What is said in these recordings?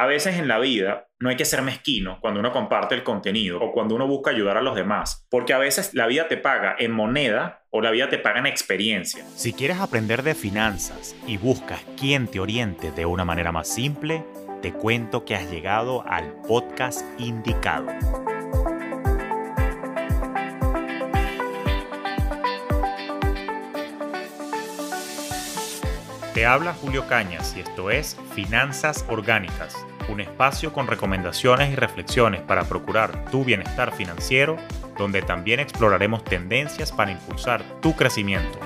a veces en la vida no hay que ser mezquino cuando uno comparte el contenido o cuando uno busca ayudar a los demás, porque a veces la vida te paga en moneda o la vida te paga en experiencia. Si quieres aprender de finanzas y buscas quien te oriente de una manera más simple, te cuento que has llegado al podcast indicado. Te habla Julio Cañas y esto es Finanzas Orgánicas, un espacio con recomendaciones y reflexiones para procurar tu bienestar financiero, donde también exploraremos tendencias para impulsar tu crecimiento.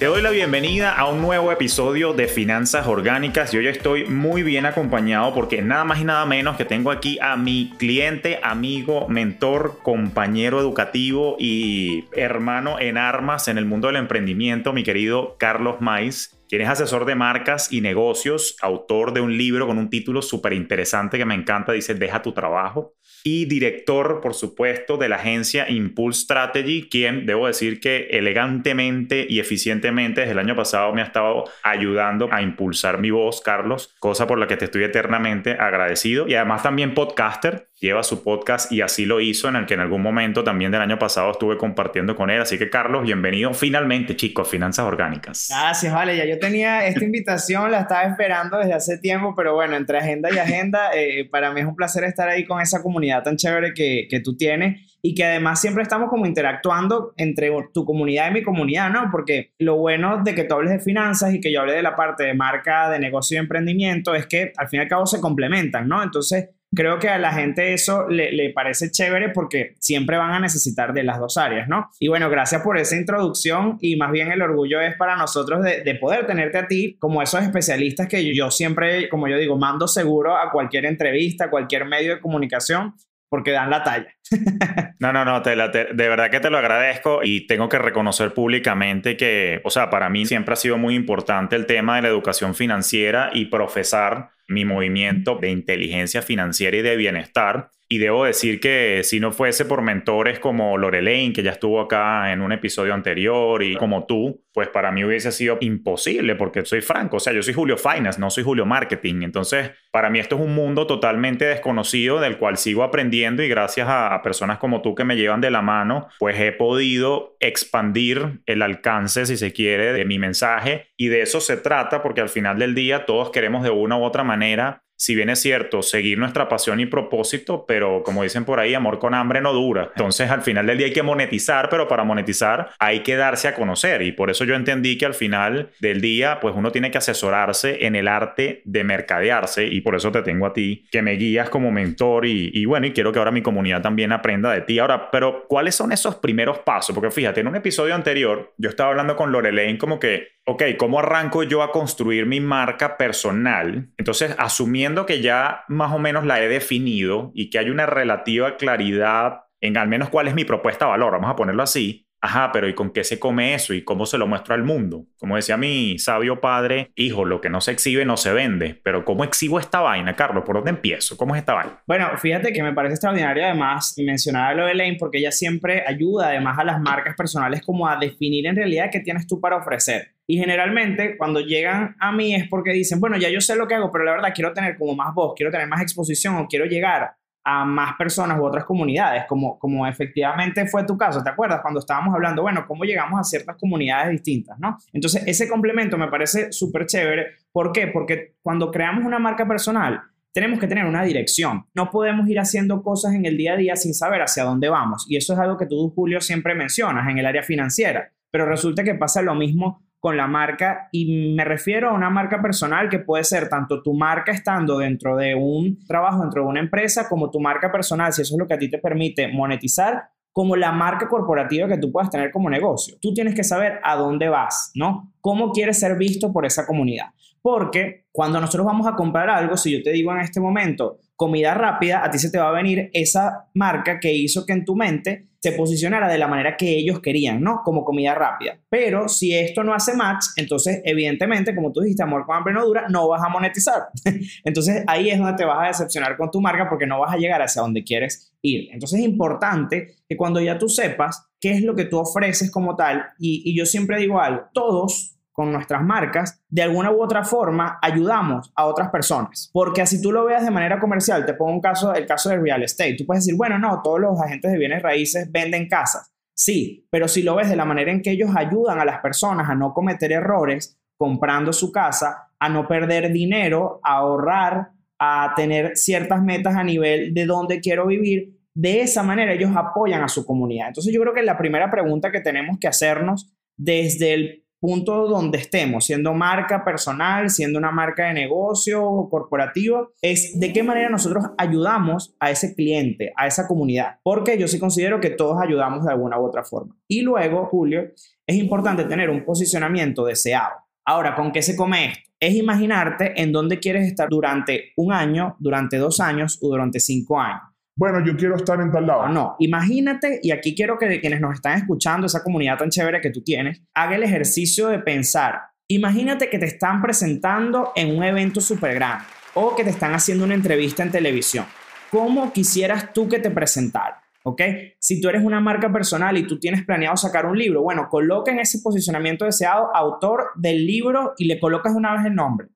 Te doy la bienvenida a un nuevo episodio de Finanzas Orgánicas. Yo ya estoy muy bien acompañado porque nada más y nada menos que tengo aquí a mi cliente, amigo, mentor, compañero educativo y hermano en armas en el mundo del emprendimiento, mi querido Carlos Maiz quien es asesor de marcas y negocios, autor de un libro con un título súper interesante que me encanta, dice Deja tu trabajo, y director, por supuesto, de la agencia Impulse Strategy, quien debo decir que elegantemente y eficientemente desde el año pasado me ha estado ayudando a impulsar mi voz, Carlos, cosa por la que te estoy eternamente agradecido, y además también podcaster, lleva su podcast y así lo hizo, en el que en algún momento también del año pasado estuve compartiendo con él. Así que Carlos, bienvenido finalmente, chicos, Finanzas Orgánicas. Gracias, vale, ya yo tenía esta invitación, la estaba esperando desde hace tiempo, pero bueno, entre agenda y agenda, eh, para mí es un placer estar ahí con esa comunidad tan chévere que, que tú tienes y que además siempre estamos como interactuando entre tu comunidad y mi comunidad, ¿no? Porque lo bueno de que tú hables de finanzas y que yo hable de la parte de marca, de negocio y emprendimiento es que al fin y al cabo se complementan, ¿no? Entonces, creo que a la gente eso le, parece chévere porque siempre van a necesitar de las dos áreas, ¿no? Y bueno, gracias por esa introducción y más bien el orgullo es para nosotros de, de poder tenerte a ti como esos especialistas que yo siempre, como yo digo, mando seguro a cualquier entrevista, a cualquier medio de comunicación porque dan la talla. no, no, no, de verdad que te lo agradezco y tengo que reconocer públicamente que, o sea, para mí siempre ha sido muy importante el tema de la educación financiera y profesar mi movimiento de inteligencia financiera y de bienestar. Y debo decir que si no fuese por mentores como Lorelaine, que ya estuvo acá en un episodio anterior, y como tú, pues para mí hubiese sido imposible, porque soy franco, o sea, yo soy Julio Finance, no soy Julio Marketing. Entonces, para mí esto es un mundo totalmente desconocido del cual sigo aprendiendo y gracias a, personas como tú que me llevan de la mano, pues he podido expandir el alcance, si se quiere, de mi mensaje. Y de eso se trata, porque al final del día todos queremos de una u otra manera si bien es cierto, seguir nuestra pasión y propósito, pero como dicen por ahí, amor con hambre no dura. Entonces al final del día hay que monetizar, pero para monetizar hay que darse a conocer. Y por eso yo entendí que al final del día, pues uno tiene que asesorarse en el arte de mercadearse. Y por eso te tengo a ti, que me guías como mentor. Y, bueno, y quiero que ahora mi comunidad también aprenda de ti. Ahora, pero ¿cuáles son esos primeros pasos? Porque fíjate, en un episodio anterior yo estaba hablando con Lorelaine como que ok, ¿cómo arranco yo a construir mi marca personal? Entonces, asumiendo que ya más o menos la he definido y que hay una relativa claridad en al menos cuál es mi propuesta de valor, vamos a ponerlo así, Ajá, pero ¿y con qué se come eso? ¿Y cómo se lo muestro al mundo? Como decía mi sabio padre, hijo, lo que no se exhibe no se vende. Pero ¿cómo exhibo esta vaina, Carlos? ¿Por dónde empiezo? ¿Cómo es esta vaina? Bueno, fíjate que me parece extraordinario además mencionar lo de Elaine porque ella siempre ayuda además a las marcas personales como a definir en realidad qué tienes tú para ofrecer. Y generalmente cuando llegan a mí es porque dicen, bueno, ya yo sé lo que hago, pero la verdad quiero tener como más voz, quiero tener más exposición o quiero llegar a más personas u otras comunidades, como, como efectivamente fue tu caso, ¿te acuerdas? Cuando estábamos hablando, bueno, cómo llegamos a ciertas comunidades distintas, ¿no? Entonces, ese complemento me parece súper chévere. ¿Por qué? Porque cuando creamos una marca personal, tenemos que tener una dirección. No podemos ir haciendo cosas en el día a día sin saber hacia dónde vamos. Y eso es algo que tú, Julio, siempre mencionas en el área financiera. Pero resulta que pasa lo mismo con la marca y me refiero a una marca personal que puede ser tanto tu marca estando dentro de un trabajo, dentro de una empresa, como tu marca personal, si eso es lo que a ti te permite monetizar, como la marca corporativa que tú puedas tener como negocio. Tú tienes que saber a dónde vas, ¿no? ¿Cómo quieres ser visto por esa comunidad? Porque cuando nosotros vamos a comprar algo, si yo te digo en este momento comida rápida, a ti se te va a venir esa marca que hizo que en tu mente se posicionara de la manera que ellos querían, ¿no? Como comida rápida. Pero si esto no hace match, entonces evidentemente, como tú dijiste, amor con hambre no dura, no vas a monetizar. entonces ahí es donde te vas a decepcionar con tu marca porque no vas a llegar hacia donde quieres ir. Entonces es importante que cuando ya tú sepas qué es lo que tú ofreces como tal, y, y yo siempre digo algo, todos con nuestras marcas, de alguna u otra forma ayudamos a otras personas. Porque así tú lo veas de manera comercial, te pongo un caso, el caso de real estate. Tú puedes decir, bueno, no, todos los agentes de bienes raíces venden casas. Sí, pero si lo ves de la manera en que ellos ayudan a las personas a no cometer errores comprando su casa, a no perder dinero, a ahorrar, a tener ciertas metas a nivel de dónde quiero vivir, de esa manera ellos apoyan a su comunidad. Entonces yo creo que la primera pregunta que tenemos que hacernos desde el punto donde estemos, siendo marca personal, siendo una marca de negocio o corporativo, es de qué manera nosotros ayudamos a ese cliente, a esa comunidad, porque yo sí considero que todos ayudamos de alguna u otra forma. Y luego, Julio, es importante tener un posicionamiento deseado. Ahora, ¿con qué se come esto? Es imaginarte en dónde quieres estar durante un año, durante dos años o durante cinco años bueno, yo quiero estar en tal lado. No, imagínate, y aquí quiero que quienes nos están escuchando, esa comunidad tan chévere que tú tienes, haga el ejercicio de pensar, imagínate que te están presentando en un evento súper grande o que te están haciendo una entrevista en televisión. ¿Cómo quisieras tú que te presentaran? ¿Ok? Si tú eres una marca personal y tú tienes planeado sacar un libro, bueno, coloca en ese posicionamiento deseado autor del libro y le colocas una vez el nombre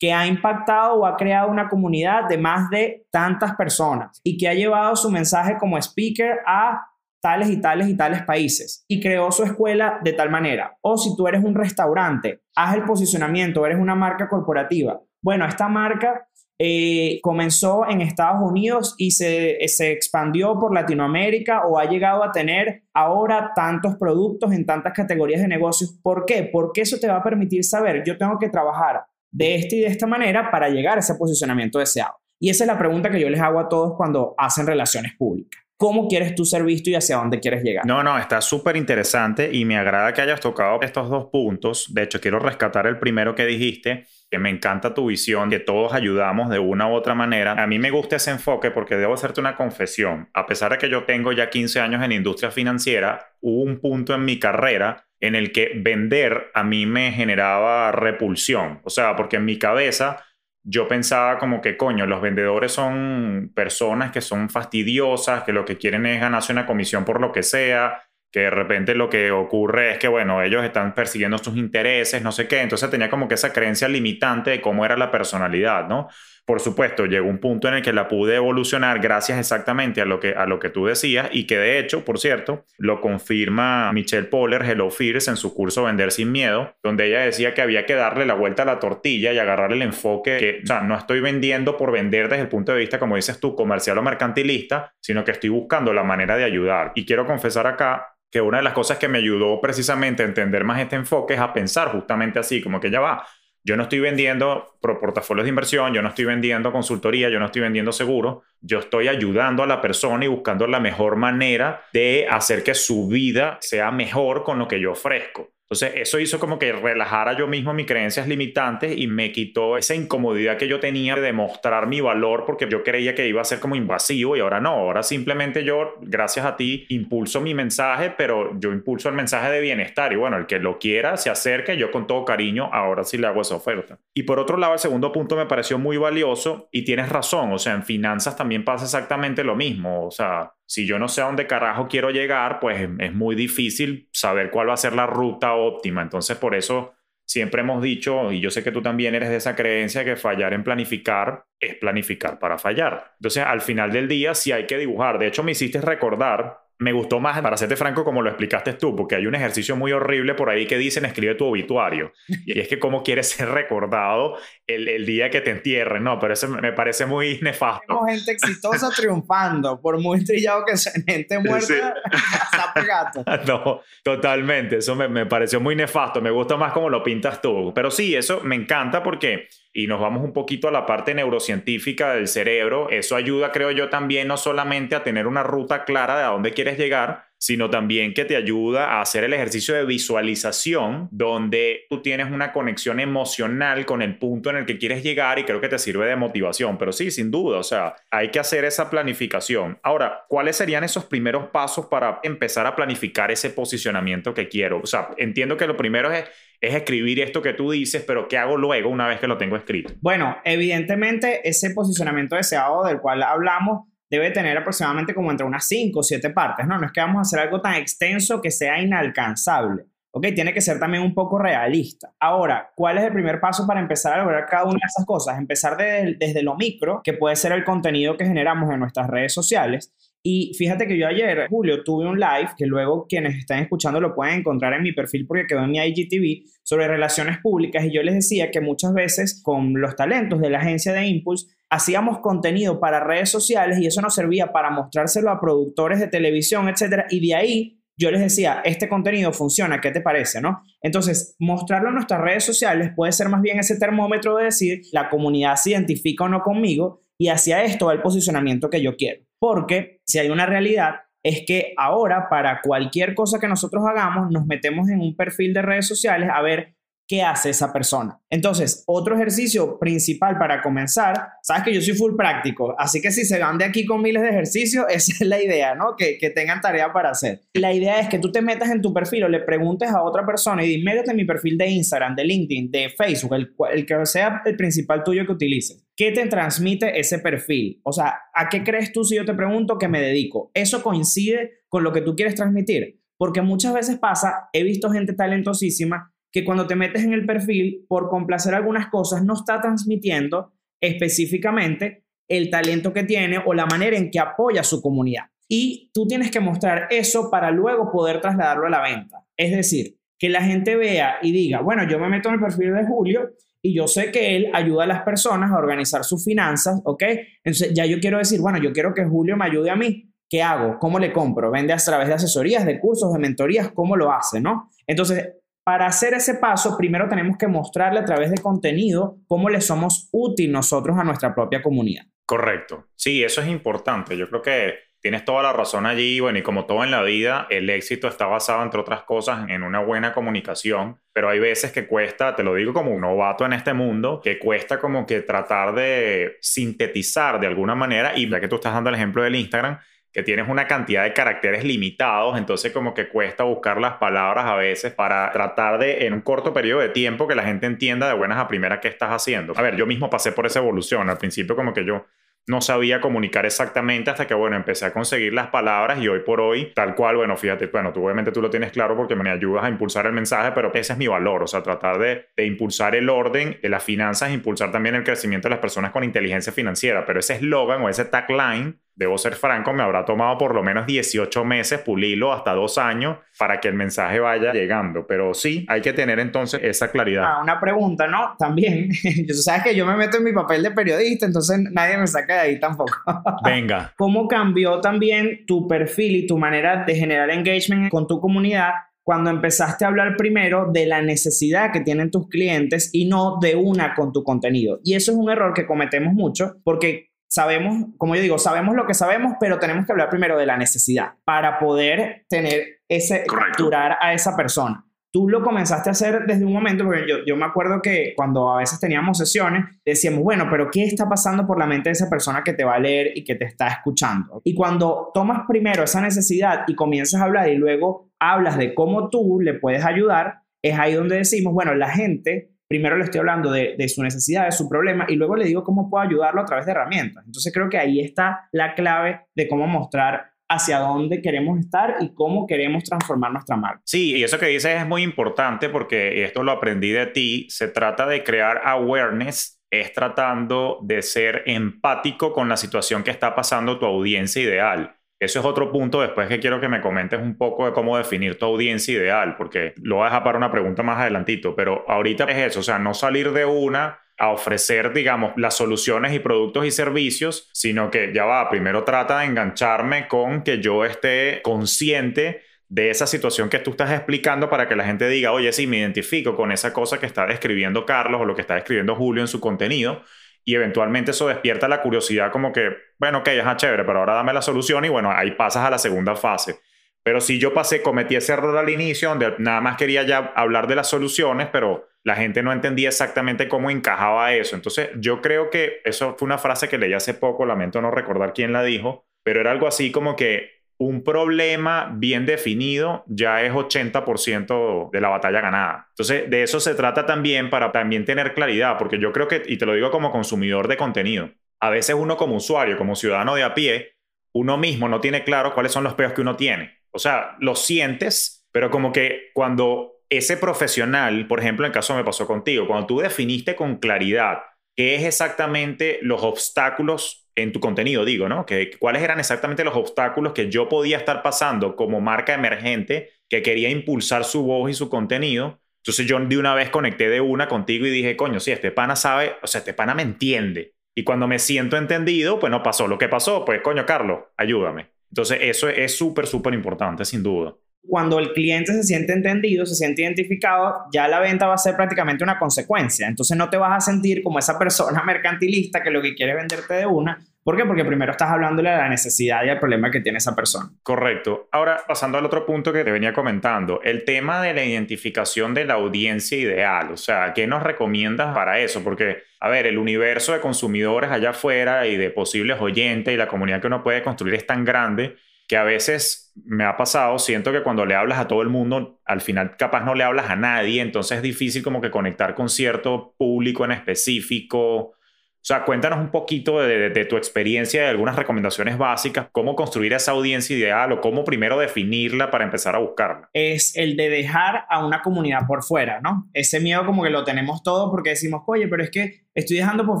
que ha impactado o ha creado una comunidad de más de tantas personas y que ha llevado su mensaje como speaker a tales y tales y tales países y creó su escuela de tal manera. O si tú eres un restaurante, haz el posicionamiento, eres una marca corporativa. Bueno, esta marca eh, comenzó en Estados Unidos y se, se expandió por Latinoamérica o ha llegado a tener ahora tantos productos en tantas categorías de negocios. ¿Por qué? Porque eso te va a permitir saber, yo tengo que trabajar de esta y de esta manera para llegar a ese posicionamiento deseado. Y esa es la pregunta que yo les hago a todos cuando hacen relaciones públicas. ¿Cómo quieres tú ser visto y hacia dónde quieres llegar? No, no, está súper interesante y me agrada que hayas tocado estos dos puntos. De hecho, quiero rescatar el primero que dijiste, que me encanta tu visión, que todos ayudamos de una u otra manera. A mí me gusta ese enfoque porque debo hacerte una confesión. A pesar de que yo tengo ya 15 años en industria financiera, hubo un punto en mi carrera en el que vender a mí me generaba repulsión. O sea, porque en mi cabeza yo pensaba como que, coño, los vendedores son personas que son fastidiosas, que lo que quieren es ganarse una comisión por lo que sea, que de repente lo que ocurre es que, bueno, ellos están persiguiendo sus intereses, no sé qué. Entonces tenía como que esa creencia limitante de cómo era la personalidad, ¿no? Por supuesto, llegó un punto en el que la pude evolucionar gracias exactamente a lo que, a lo que tú decías y que de hecho, por cierto, lo confirma Michelle Poller, Hello Fears, en su curso Vender sin Miedo, donde ella decía que había que darle la vuelta a la tortilla y agarrar el enfoque que, o sea, no estoy vendiendo por vender desde el punto de vista, como dices tú, comercial o mercantilista, sino que estoy buscando la manera de ayudar. Y quiero confesar acá que una de las cosas que me ayudó precisamente a entender más este enfoque es a pensar justamente así, como que ya va, yo no estoy vendiendo portafolios de inversión, yo no estoy vendiendo consultoría, yo no estoy vendiendo seguro, yo estoy ayudando a la persona y buscando la mejor manera de hacer que su vida sea mejor con lo que yo ofrezco. Entonces, eso hizo como que relajara yo mismo mis creencias limitantes y me quitó esa incomodidad que yo tenía de demostrar mi valor porque yo creía que iba a ser como invasivo y ahora no. Ahora simplemente yo, gracias a ti, impulso mi mensaje, pero yo impulso el mensaje de bienestar y bueno, el que lo quiera se acerque, yo con todo cariño, ahora sí le hago esa oferta. Y por otro lado, el segundo punto me pareció muy valioso y tienes razón, o sea, en finanzas también pasa exactamente lo mismo, o sea, si yo no sé a dónde carajo quiero llegar, pues es muy difícil saber cuál va a ser la ruta óptima. Entonces, por eso siempre hemos dicho, y yo sé que tú también eres de esa creencia, que fallar en planificar es planificar para fallar. Entonces, al final del día, sí hay que dibujar. De hecho, me hiciste recordar me gustó más, para serte franco, como lo explicaste tú, porque hay un ejercicio muy horrible por ahí que dicen escribe tu obituario. Y es que cómo quieres ser recordado el, el día que te entierren, ¿no? Pero eso me parece muy nefasto. Tenemos gente exitosa triunfando, por muy trillado que sea, gente muerta, gato. No, totalmente. Eso me, me pareció muy nefasto. Me gusta más como lo pintas tú. Pero sí, eso me encanta porque y nos vamos un poquito a la parte neurocientífica del cerebro, eso ayuda, creo yo, también no solamente a tener una ruta clara de a dónde quieres llegar, sino también que te ayuda a hacer el ejercicio de visualización, donde tú tienes una conexión emocional con el punto en el que quieres llegar y creo que te sirve de motivación. Pero sí, sin duda, o sea, hay que hacer esa planificación. Ahora, ¿cuáles serían esos primeros pasos para empezar a planificar ese posicionamiento que quiero? O sea, entiendo que lo primero es es escribir esto que tú dices, pero ¿qué hago luego una vez que lo tengo escrito? Bueno, evidentemente ese posicionamiento deseado del cual hablamos debe tener aproximadamente como entre unas 5 o 7 partes, ¿no? No es que vamos a hacer algo tan extenso que sea inalcanzable. ¿ok? Tiene que ser también un poco realista. Ahora, ¿cuál es el primer paso para empezar a lograr cada una de esas cosas? Empezar desde lo micro, que puede ser el contenido que generamos en nuestras redes sociales. Y fíjate que yo ayer, Julio, tuve un live que luego quienes están escuchando lo pueden encontrar en mi perfil porque quedó en mi IGTV sobre relaciones públicas y yo les decía que muchas veces con los talentos de la agencia de Impulse hacíamos contenido para redes sociales y eso nos servía para mostrárselo a productores de televisión, etcétera, y de ahí yo les decía, este contenido funciona, ¿qué te parece? ¿no? Entonces, mostrarlo en nuestras redes sociales puede ser más bien ese termómetro de decir, la comunidad se identifica o no conmigo y hacia esto el posicionamiento que yo quiero. Porque si hay una realidad, es que ahora para cualquier cosa que nosotros hagamos, nos metemos en un perfil de redes sociales a ver qué hace esa persona. Entonces, otro ejercicio principal para comenzar, sabes que yo soy full práctico, así que si se van de aquí con miles de ejercicios, esa es la idea, ¿no? Que, que tengan tarea para hacer. La idea es que tú te metas en tu perfil o le preguntes a otra persona y métete mi perfil de Instagram, de LinkedIn, de Facebook, el, el que sea el principal tuyo que utilices. ¿Qué te transmite ese perfil? O sea, ¿a qué crees tú si yo te pregunto que me dedico? ¿Eso coincide con lo que tú quieres transmitir? Porque muchas veces pasa, he visto gente talentosísima que cuando te metes en el perfil, por complacer algunas cosas, no está transmitiendo específicamente el talento que tiene o la manera en que apoya a su comunidad. Y tú tienes que mostrar eso para luego poder trasladarlo a la venta. Es decir, que la gente vea y diga, bueno, yo me meto en el perfil de Julio y yo sé que él ayuda a las personas a organizar sus finanzas, ¿ok? Entonces ya yo quiero decir, bueno, yo quiero que Julio me ayude a mí. ¿Qué hago? ¿Cómo le compro? ¿Vende a través de asesorías, de cursos, de mentorías? ¿Cómo lo hace? ¿No? Entonces, para hacer ese paso, primero tenemos que mostrarle a través de contenido cómo le somos útil nosotros a nuestra propia comunidad. Correcto. Sí, eso es importante. Yo creo que tienes toda la razón allí. Bueno, y como todo en la vida, el éxito está basado, entre otras cosas, en una buena comunicación. Pero hay veces que cuesta, te lo digo como un novato en este mundo, que cuesta como que tratar de sintetizar de alguna manera. Y ya que tú estás dando el ejemplo del Instagram, que tienes una cantidad de caracteres limitados, entonces como que cuesta buscar las palabras a veces para tratar de, en un corto periodo de tiempo, que la gente entienda de buenas a primeras qué estás haciendo. A ver, yo mismo pasé por esa evolución. Al principio como que yo no sabía comunicar exactamente hasta que, bueno, empecé a conseguir las palabras y hoy por hoy, tal cual, bueno, fíjate, bueno, tú obviamente tú lo tienes claro porque me ayudas a impulsar el mensaje, pero ese es mi valor, o sea, tratar de, de impulsar el orden de las finanzas, impulsar también el crecimiento de las personas con inteligencia financiera, pero ese eslogan o ese tagline debo ser franco, me habrá tomado por lo menos 18 meses pulirlo, hasta dos años, para que el mensaje vaya llegando. Pero sí, hay que tener entonces esa claridad. Ah, una pregunta, ¿no? También, tú sabes que yo me meto en mi papel de periodista, entonces nadie me saca de ahí tampoco. Venga. ¿Cómo cambió también tu perfil y tu manera de generar engagement con tu comunidad cuando empezaste a hablar primero de la necesidad que tienen tus clientes y no de una con tu contenido. Y eso es un error que cometemos mucho porque sabemos, como yo digo, sabemos lo que sabemos, pero tenemos que hablar primero de la necesidad para poder tener ese, capturar a esa persona. Tú lo comenzaste a hacer desde un momento, porque yo, yo me acuerdo que cuando a veces teníamos sesiones, decíamos, bueno, pero ¿qué está pasando por la mente de esa persona que te va a leer y que te está escuchando? Y cuando tomas primero esa necesidad y comienzas a hablar y luego hablas de cómo tú le puedes ayudar, es ahí donde decimos, bueno, la gente primero le estoy hablando de, su necesidad, de su problema, y luego le digo cómo puedo ayudarlo a través de herramientas. Entonces creo que ahí está la clave de cómo mostrar hacia dónde queremos estar y cómo queremos transformar nuestra marca. Sí, y eso que dices es muy importante porque esto lo aprendí de ti. Se trata de crear awareness, es tratando de ser empático con la situación que está pasando tu audiencia ideal. Eso es otro punto después que quiero que me comentes un poco de cómo definir tu audiencia ideal, porque lo voy a dejar para una pregunta más adelantito, pero ahorita es eso, o sea, no salir de una a ofrecer, digamos, las soluciones y productos y servicios, sino que ya va, primero trata de engancharme con que yo esté consciente de esa situación que tú estás explicando para que la gente diga, oye, sí, me identifico con esa cosa que está describiendo Carlos o lo que está describiendo Julio en su contenido y eventualmente eso despierta la curiosidad como que, bueno, ok, es chévere, pero ahora dame la solución y bueno, ahí pasas a la segunda fase. Pero si yo pasé, cometí ese error al inicio, donde nada más quería ya hablar de las soluciones, pero la gente no entendía exactamente cómo encajaba eso. Entonces, yo creo que eso fue una frase que leí hace poco, lamento no recordar quién la dijo, pero era algo así como que un problema bien definido ya es 80% de la batalla ganada. Entonces, de eso se trata también para también tener claridad, porque yo creo que, y te lo digo como consumidor de contenido, a veces uno como usuario, como ciudadano de a pie, uno mismo no tiene claro cuáles son los peos que uno tiene. O sea, lo sientes, pero como que cuando ese profesional, por ejemplo, en caso me pasó contigo, cuando tú definiste con claridad qué es exactamente los obstáculos en tu contenido, digo, ¿no? Que, ¿Cuáles eran exactamente los obstáculos que yo podía estar pasando como marca emergente que quería impulsar su voz y su contenido? Entonces yo de una vez conecté de una contigo y dije, coño, sí, este pana sabe, o sea, este pana me entiende. Y cuando me siento entendido, pues no pasó lo que pasó, pues coño, Carlos, ayúdame. Entonces eso es súper, súper importante, sin duda cuando el cliente se siente entendido, se siente identificado, ya la venta va a ser prácticamente una consecuencia. Entonces no te vas a sentir como esa persona mercantilista que lo que quiere venderte de una. ¿Por qué? Porque primero estás hablándole de la necesidad y al problema que tiene esa persona. Correcto. Ahora, pasando al otro punto que te venía comentando, el tema de la identificación de la audiencia ideal. O sea, ¿qué nos recomiendas para eso? Porque, a ver, el universo de consumidores allá afuera y de posibles oyentes y la comunidad que uno puede construir es tan grande que a veces me ha pasado, siento que cuando le hablas a todo el mundo, al final capaz no le hablas a nadie, entonces es difícil como que conectar con cierto público en específico. O sea, cuéntanos un poquito de, tu experiencia, de algunas recomendaciones básicas, cómo construir esa audiencia ideal o cómo primero definirla para empezar a buscarla. Es el de dejar a una comunidad por fuera, ¿no? Ese miedo como que lo tenemos todo porque decimos, oye, pero es que estoy dejando por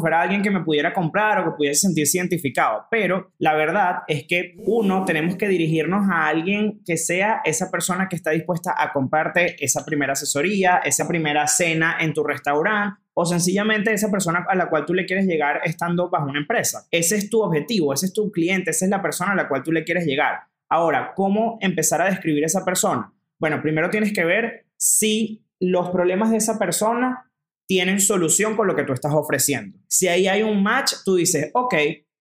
fuera a alguien que me pudiera comprar o que pudiese sentirse identificado. Pero la verdad es que uno, tenemos que dirigirnos a alguien que sea esa persona que está dispuesta a comprarte esa primera asesoría, esa primera cena en tu restaurante o sencillamente esa persona a la cual tú le quieres llegar estando bajo una empresa. Ese es tu objetivo, ese es tu cliente, esa es la persona a la cual tú le quieres llegar. Ahora, ¿cómo empezar a describir a esa persona? Bueno, primero tienes que ver si los problemas de esa persona tienen solución con lo que tú estás ofreciendo. Si ahí hay un match, tú dices, ok,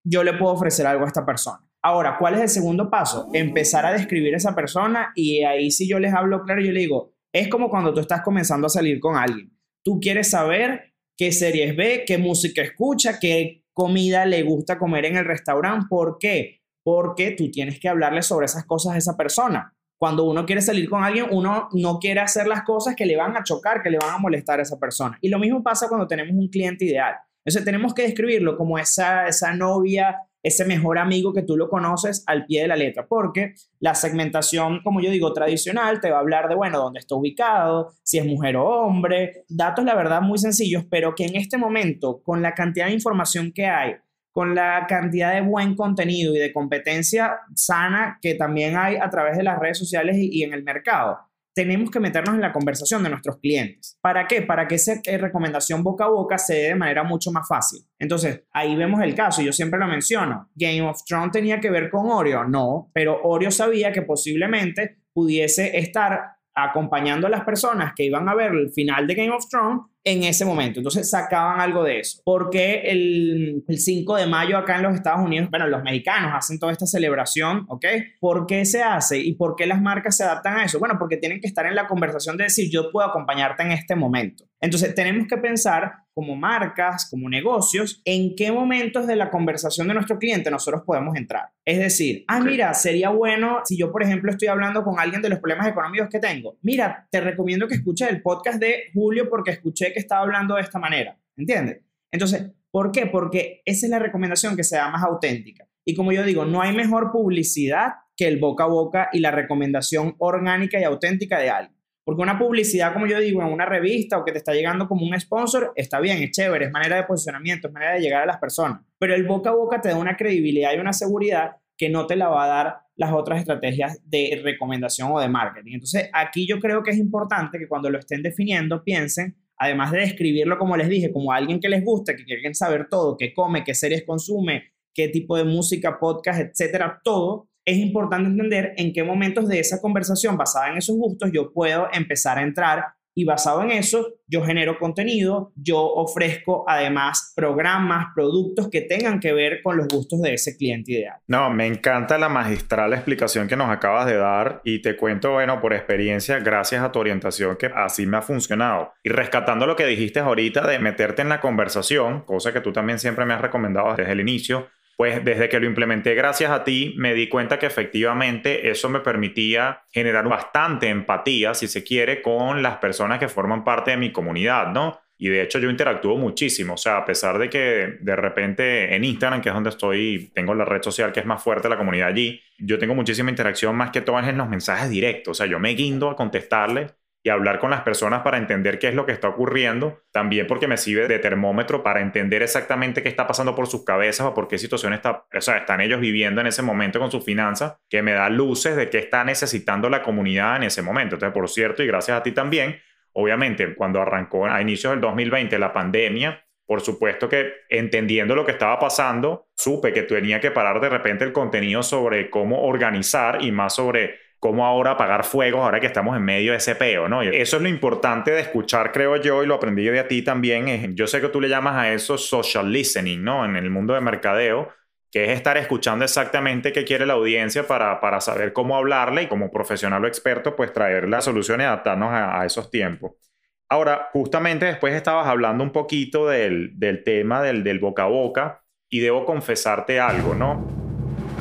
yo le puedo ofrecer algo a esta persona. Ahora, ¿cuál es el segundo paso? Empezar a describir a esa persona y ahí si yo les hablo claro, yo le digo, es como cuando tú estás comenzando a salir con alguien tú quieres saber qué series ve, qué música escucha, qué comida le gusta comer en el restaurante. ¿Por qué? Porque tú tienes que hablarle sobre esas cosas a esa persona. Cuando uno quiere salir con alguien, uno no quiere hacer las cosas que le van a chocar, que le van a molestar a esa persona. Y lo mismo pasa cuando tenemos un cliente ideal. Entonces tenemos que describirlo como esa, esa novia ese mejor amigo que tú lo conoces al pie de la letra, porque la segmentación, como yo digo, tradicional, te va a hablar de, bueno, dónde está ubicado, si es mujer o hombre, datos, la verdad, muy sencillos, pero que en este momento, con la cantidad de información que hay, con la cantidad de buen contenido y de competencia sana que también hay a través de las redes sociales y, en el mercado, tenemos que meternos en la conversación de nuestros clientes. ¿Para qué? Para que esa eh, recomendación boca a boca se dé de manera mucho más fácil. Entonces, ahí vemos el caso, yo siempre lo menciono. Game of Thrones tenía que ver con Oreo, no, pero Oreo sabía que posiblemente pudiese estar acompañando a las personas que iban a ver el final de Game of Thrones en ese momento. Entonces sacaban algo de eso. Porque el, el 5 de mayo acá en los Estados Unidos, bueno, los mexicanos hacen toda esta celebración, ¿ok? ¿Por qué se hace y por qué las marcas se adaptan a eso? Bueno, porque tienen que estar en la conversación de decir, yo puedo acompañarte en este momento. Entonces tenemos que pensar como marcas, como negocios, en qué momentos de la conversación de nuestro cliente nosotros podemos entrar. Es decir, ah, mira, sería bueno si yo, por ejemplo, estoy hablando con alguien de los problemas económicos que tengo. Mira, te recomiendo que escuches el podcast de Julio porque escuché que estaba hablando de esta manera. ¿Entiendes? Entonces, ¿por qué? Porque esa es la recomendación que sea más auténtica. Y como yo digo, no hay mejor publicidad que el boca a boca y la recomendación orgánica y auténtica de alguien. Porque una publicidad, como yo digo, en una revista o que te está llegando como un sponsor, está bien, es chévere, es manera de posicionamiento, es manera de llegar a las personas. Pero el boca a boca te da una credibilidad y una seguridad que no te la va a dar las otras estrategias de recomendación o de marketing. Entonces, aquí yo creo que es importante que cuando lo estén definiendo piensen, además de describirlo como les dije, como alguien que les gusta, que quieren saber todo, qué come, qué series consume, qué tipo de música, podcast, etcétera, todo, es importante entender en qué momentos de esa conversación basada en esos gustos yo puedo empezar a entrar y basado en eso yo genero contenido, yo ofrezco además programas, productos que tengan que ver con los gustos de ese cliente ideal. No, me encanta la magistral explicación que nos acabas de dar y te cuento, bueno, por experiencia, gracias a tu orientación que así me ha funcionado. Y rescatando lo que dijiste ahorita de meterte en la conversación, cosa que tú también siempre me has recomendado desde el inicio, pues desde que lo implementé gracias a ti, me di cuenta que efectivamente eso me permitía generar bastante empatía, si se quiere, con las personas que forman parte de mi comunidad, ¿no? Y de hecho yo interactúo muchísimo, o sea, a pesar de que de repente en Instagram, que es donde estoy, tengo la red social que es más fuerte, la comunidad allí, yo tengo muchísima interacción más que todo en los mensajes directos, o sea, yo me guindo a contestarle y hablar con las personas para entender qué es lo que está ocurriendo, también porque me sirve de termómetro para entender exactamente qué está pasando por sus cabezas o por qué situación está, o sea, están ellos viviendo en ese momento con sus finanzas, que me da luces de qué está necesitando la comunidad en ese momento. Entonces, por cierto, y gracias a ti también, obviamente, cuando arrancó a inicios del 2020 la pandemia, por supuesto que entendiendo lo que estaba pasando, supe que tenía que parar de repente el contenido sobre cómo organizar y más sobre cómo ahora apagar fuegos ahora que estamos en medio de ese peo, ¿no? eso es lo importante de escuchar, creo yo, y lo aprendí de a ti también. Yo sé que tú le llamas a eso social listening, ¿no? En el mundo de mercadeo, que es estar escuchando exactamente qué quiere la audiencia para, para saber cómo hablarle y como profesional o experto, pues traer las soluciones y adaptarnos a, esos tiempos. Ahora, justamente después estabas hablando un poquito del, del tema del, del boca a boca y debo confesarte algo, ¿no?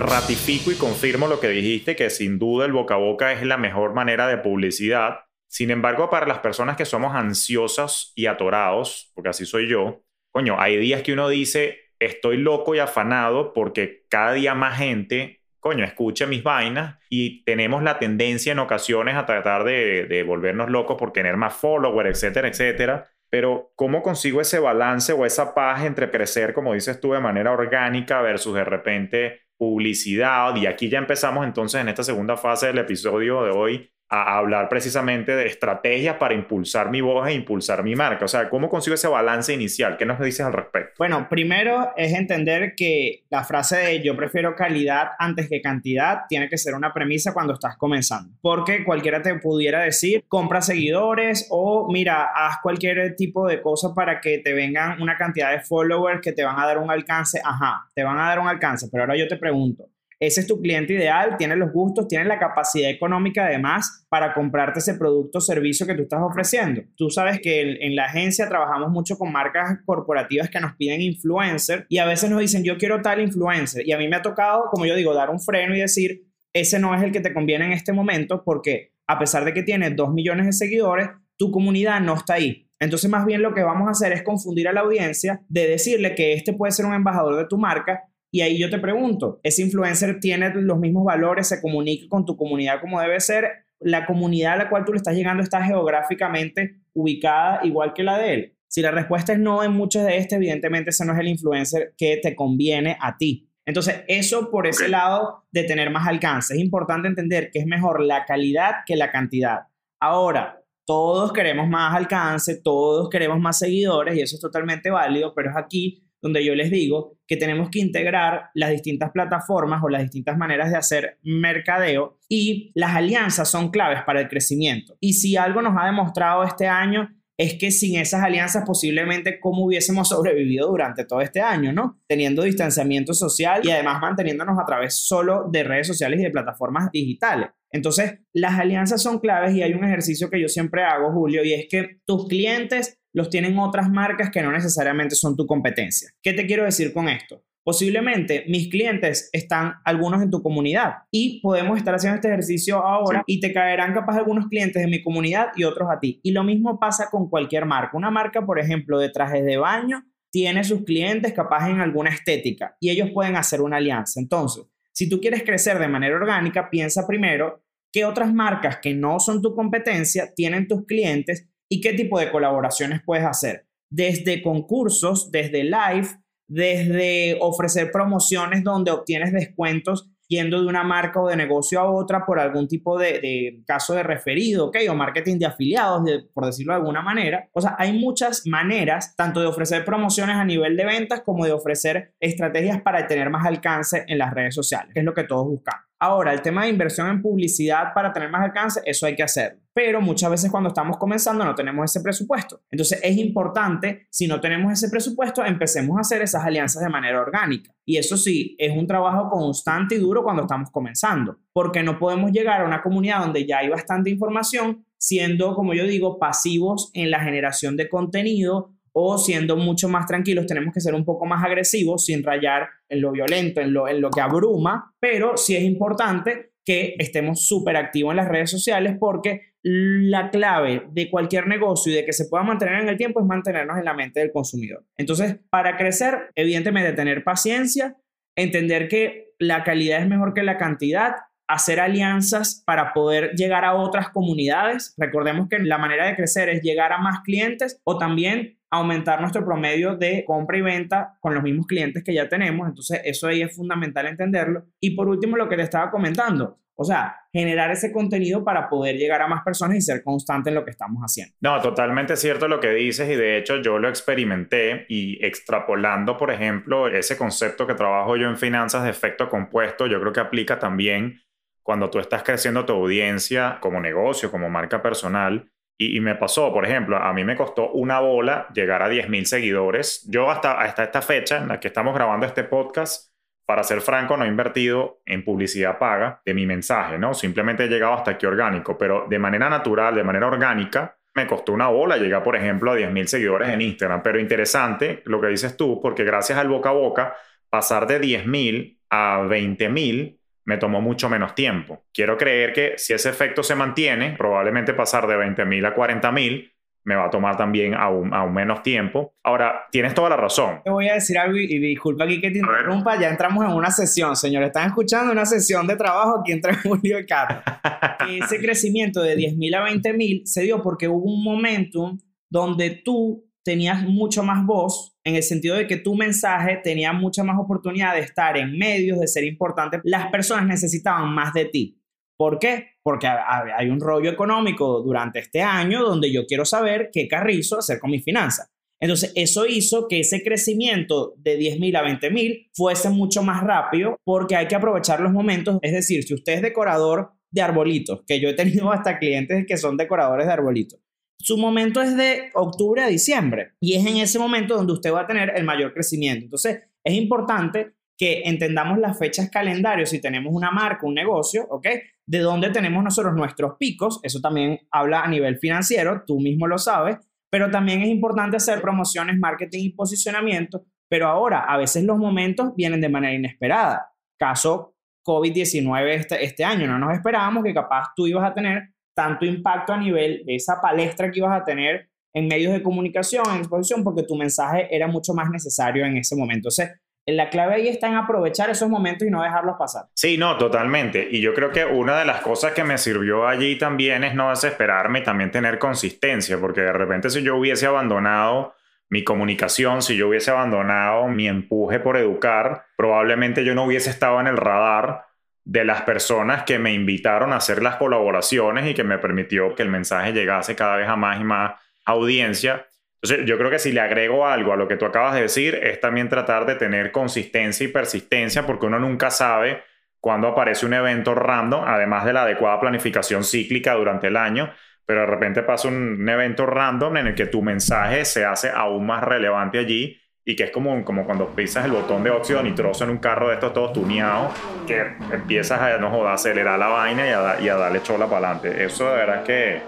Ratifico y confirmo lo que dijiste, que sin duda el boca a boca es la mejor manera de publicidad. Sin embargo, para las personas que somos ansiosas y atorados, porque así soy yo, coño, hay días que uno dice, estoy loco y afanado porque cada día más gente, coño, escucha mis vainas y tenemos la tendencia en ocasiones a tratar de, volvernos locos por tener más followers, etcétera, etcétera. Pero ¿cómo consigo ese balance o esa paz entre crecer, como dices tú, de manera orgánica versus de repente publicidad. Y aquí ya empezamos entonces en esta segunda fase del episodio de hoy a hablar precisamente de estrategias para impulsar mi voz e impulsar mi marca. O sea, ¿cómo consigo ese balance inicial? ¿Qué nos dices al respecto? Bueno, primero es entender que la frase de yo prefiero calidad antes que cantidad tiene que ser una premisa cuando estás comenzando. Porque cualquiera te pudiera decir, compra seguidores o mira, haz cualquier tipo de cosa para que te vengan una cantidad de followers que te van a dar un alcance. Ajá, te van a dar un alcance. Pero ahora yo te pregunto, ese es tu cliente ideal, tiene los gustos, tiene la capacidad económica además para comprarte ese producto o servicio que tú estás ofreciendo. Tú sabes que en, la agencia trabajamos mucho con marcas corporativas que nos piden influencer y a veces nos dicen yo quiero tal influencer y a mí me ha tocado, como yo digo, dar un freno y decir ese no es el que te conviene en este momento porque a pesar de que tienes dos millones de seguidores, tu comunidad no está ahí. Entonces, más bien lo que vamos a hacer es confundir a la audiencia de decirle que este puede ser un embajador de tu marca y ahí yo te pregunto, ¿ese influencer tiene los mismos valores, se comunica con tu comunidad como debe ser? ¿La comunidad a la cual tú le estás llegando está geográficamente ubicada igual que la de él? Si la respuesta es no en muchos de este, evidentemente ese no es el influencer que te conviene a ti. Entonces, eso por ese lado de tener más alcance. Es importante entender que es mejor la calidad que la cantidad. Ahora, todos queremos más alcance, todos queremos más seguidores y eso es totalmente válido, pero es aquí donde yo les digo que tenemos que integrar las distintas plataformas o las distintas maneras de hacer mercadeo y las alianzas son claves para el crecimiento. Y si algo nos ha demostrado este año es que sin esas alianzas posiblemente cómo hubiésemos sobrevivido durante todo este año, ¿no? Teniendo distanciamiento social y además manteniéndonos a través solo de redes sociales y de plataformas digitales. Entonces, las alianzas son claves y hay un ejercicio que yo siempre hago, Julio, y es que tus clientes los tienen otras marcas que no necesariamente son tu competencia. ¿Qué te quiero decir con esto? Posiblemente mis clientes están algunos en tu comunidad y podemos estar haciendo este ejercicio ahora y te caerán capaz algunos clientes de mi comunidad y otros a ti. Y lo mismo pasa con cualquier marca. Una marca, por ejemplo, de trajes de baño, tiene sus clientes capaz en alguna estética y ellos pueden hacer una alianza. Entonces, si tú quieres crecer de manera orgánica, piensa primero qué otras marcas que no son tu competencia tienen tus clientes y qué tipo de colaboraciones puedes hacer. Desde concursos, desde live, desde ofrecer promociones donde obtienes descuentos yendo de una marca o de negocio a otra por algún tipo de, caso de referido, ¿ok? O marketing de afiliados, por decirlo de alguna manera. O sea, hay muchas maneras, tanto de ofrecer promociones a nivel de ventas como de ofrecer estrategias para tener más alcance en las redes sociales, es lo que todos buscamos. Ahora, el tema de inversión en publicidad para tener más alcance, eso hay que hacerlo. Pero muchas veces cuando estamos comenzando no tenemos ese presupuesto. Entonces es importante, si no tenemos ese presupuesto, empecemos a hacer esas alianzas de manera orgánica. Y eso sí, es un trabajo constante y duro cuando estamos comenzando, porque no podemos llegar a una comunidad donde ya hay bastante información siendo, como yo digo, pasivos en la generación de contenido o siendo mucho más tranquilos, tenemos que ser un poco más agresivos sin rayar en lo violento, en lo, en lo que abruma, pero sí es importante que estemos súper activos en las redes sociales porque la clave de cualquier negocio y de que se pueda mantener en el tiempo es mantenernos en la mente del consumidor. Entonces, para crecer, evidentemente tener paciencia, entender que la calidad es mejor que la cantidad, hacer alianzas para poder llegar a otras comunidades. Recordemos que la manera de crecer es llegar a más clientes o también aumentar nuestro promedio de compra y venta con los mismos clientes que ya tenemos. Entonces, eso ahí es fundamental entenderlo. Y por último, lo que te estaba comentando, o sea, generar ese contenido para poder llegar a más personas y ser constante en lo que estamos haciendo. No, totalmente cierto lo que dices y de hecho yo lo experimenté y extrapolando, por ejemplo, ese concepto que trabajo yo en finanzas de efecto compuesto, yo creo que aplica también cuando tú estás creciendo tu audiencia como negocio, como marca personal y, me pasó, por ejemplo, a mí me costó una bola llegar a 10.000 seguidores. Yo hasta, hasta esta fecha en la que estamos grabando este podcast, para ser franco, no he invertido en publicidad paga de mi mensaje, ¿no? Simplemente he llegado hasta aquí orgánico, pero de manera natural, de manera orgánica, me costó una bola llegar, por ejemplo, a 10.000 seguidores en Instagram. Pero interesante lo que dices tú, porque gracias al boca a boca, pasar de 10.000 a 20.000 me tomó mucho menos tiempo. Quiero creer que si ese efecto se mantiene, probablemente pasar de 20.000 a 40.000 me va a tomar también aún, aún, menos tiempo. Ahora, tienes toda la razón. Te voy a decir algo y, disculpa aquí que te interrumpa, ya entramos en una sesión, señores. Están escuchando una sesión de trabajo aquí entre Julio y Carlos. Ese crecimiento de 10.000 a 20.000 se dio porque hubo un momentum donde tú tenías mucho más voz en el sentido de que tu mensaje tenía mucha más oportunidad de estar en medios, de ser importante. Las personas necesitaban más de ti. ¿Por qué? Porque hay un rollo económico durante este año donde yo quiero saber qué carrizo hacer con mis finanzas. Entonces, eso hizo que ese crecimiento de 10.000 a 20.000 fuese mucho más rápido porque hay que aprovechar los momentos. Es decir, si usted es decorador de arbolitos, que yo he tenido hasta clientes que son decoradores de arbolitos, su momento es de octubre a diciembre y es en ese momento donde usted va a tener el mayor crecimiento. Entonces, es importante que entendamos las fechas calendario si tenemos una marca, un negocio, ¿ok? De dónde tenemos nosotros nuestros picos, eso también habla a nivel financiero, tú mismo lo sabes, pero también es importante hacer promociones, marketing y posicionamiento, pero ahora a veces los momentos vienen de manera inesperada. Caso COVID-19 este, este año, no nos esperábamos que capaz tú ibas a tener tanto impacto a nivel de esa palestra que ibas a tener en medios de comunicación, en exposición, porque tu mensaje era mucho más necesario en ese momento. Entonces, la clave ahí está en aprovechar esos momentos y no dejarlos pasar. Sí, no, totalmente. Y yo creo que una de las cosas que me sirvió allí también es no desesperarme y también tener consistencia, porque de repente si yo hubiese abandonado mi comunicación, si yo hubiese abandonado mi empuje por educar, probablemente yo no hubiese estado en el radar de las personas que me invitaron a hacer las colaboraciones y que me permitió que el mensaje llegase cada vez a más y más audiencia. Entonces, yo creo que si le agrego algo a lo que tú acabas de decir, es también tratar de tener consistencia y persistencia, porque uno nunca sabe cuándo aparece un evento random, además de la adecuada planificación cíclica durante el año, pero de repente pasa un, evento random en el que tu mensaje se hace aún más relevante allí y que es como, como cuando pisas el botón de óxido nitroso en un carro de estos todos tuneados, que empiezas a, no a acelerar la vaina y a, y a darle chola para adelante. Eso de verdad que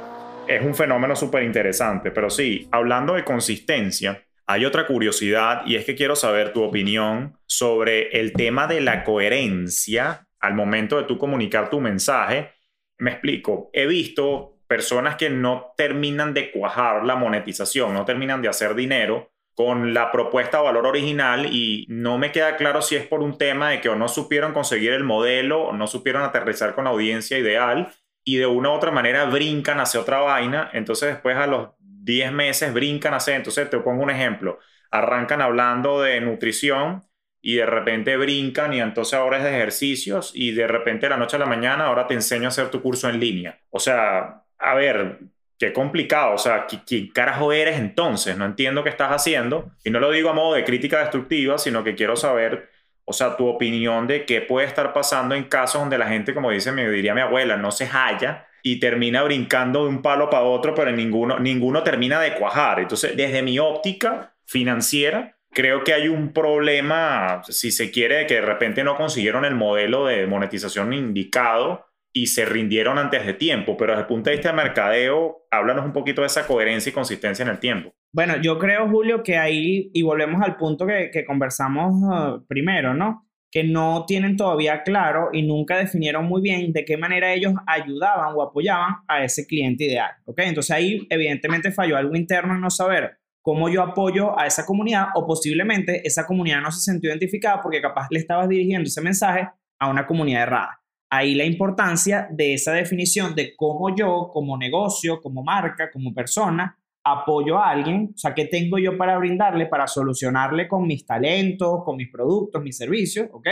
es un fenómeno súper interesante. Pero sí, hablando de consistencia, hay otra curiosidad y es que quiero saber tu opinión sobre el tema de la coherencia al momento de tú comunicar tu mensaje. Me explico, he visto personas que no terminan de cuajar la monetización, no terminan de hacer dinero con la propuesta de valor original y no me queda claro si es por un tema de que o no supieron conseguir el modelo o no supieron aterrizar con la audiencia ideal y de una u otra manera brincan hacia otra vaina, entonces después a los 10 meses brincan hacia, entonces te pongo un ejemplo, arrancan hablando de nutrición y de repente brincan y entonces ahora es de ejercicios y de repente de la noche a la mañana ahora te enseño a hacer tu curso en línea. O sea, a ver, qué complicado, o sea, ¿quién carajo eres entonces? No entiendo qué estás haciendo y no lo digo a modo de crítica destructiva, sino que quiero saber o sea, tu opinión de qué puede estar pasando en casos donde la gente, como dice, me diría mi abuela, no se halla y termina brincando de un palo para otro, pero ninguno, ninguno termina de cuajar. Entonces, desde mi óptica financiera, creo que hay un problema, si se quiere, de que de repente no consiguieron el modelo de monetización indicado y se rindieron antes de tiempo, pero desde el punto de vista de mercadeo, háblanos un poquito de esa coherencia y consistencia en el tiempo. Bueno, yo creo, Julio, que ahí, y volvemos al punto que, conversamos uh, primero, ¿no? Que no tienen todavía claro y nunca definieron muy bien de qué manera ellos ayudaban o apoyaban a ese cliente ideal, ¿ok? Entonces ahí evidentemente falló algo interno en no saber cómo yo apoyo a esa comunidad o posiblemente esa comunidad no se sintió identificada porque capaz le estabas dirigiendo ese mensaje a una comunidad errada. Ahí la importancia de esa definición de cómo yo, como negocio, como marca, como persona, apoyo a alguien, o sea, qué tengo yo para brindarle, para solucionarle con mis talentos, con mis productos, mis servicios, ¿ok?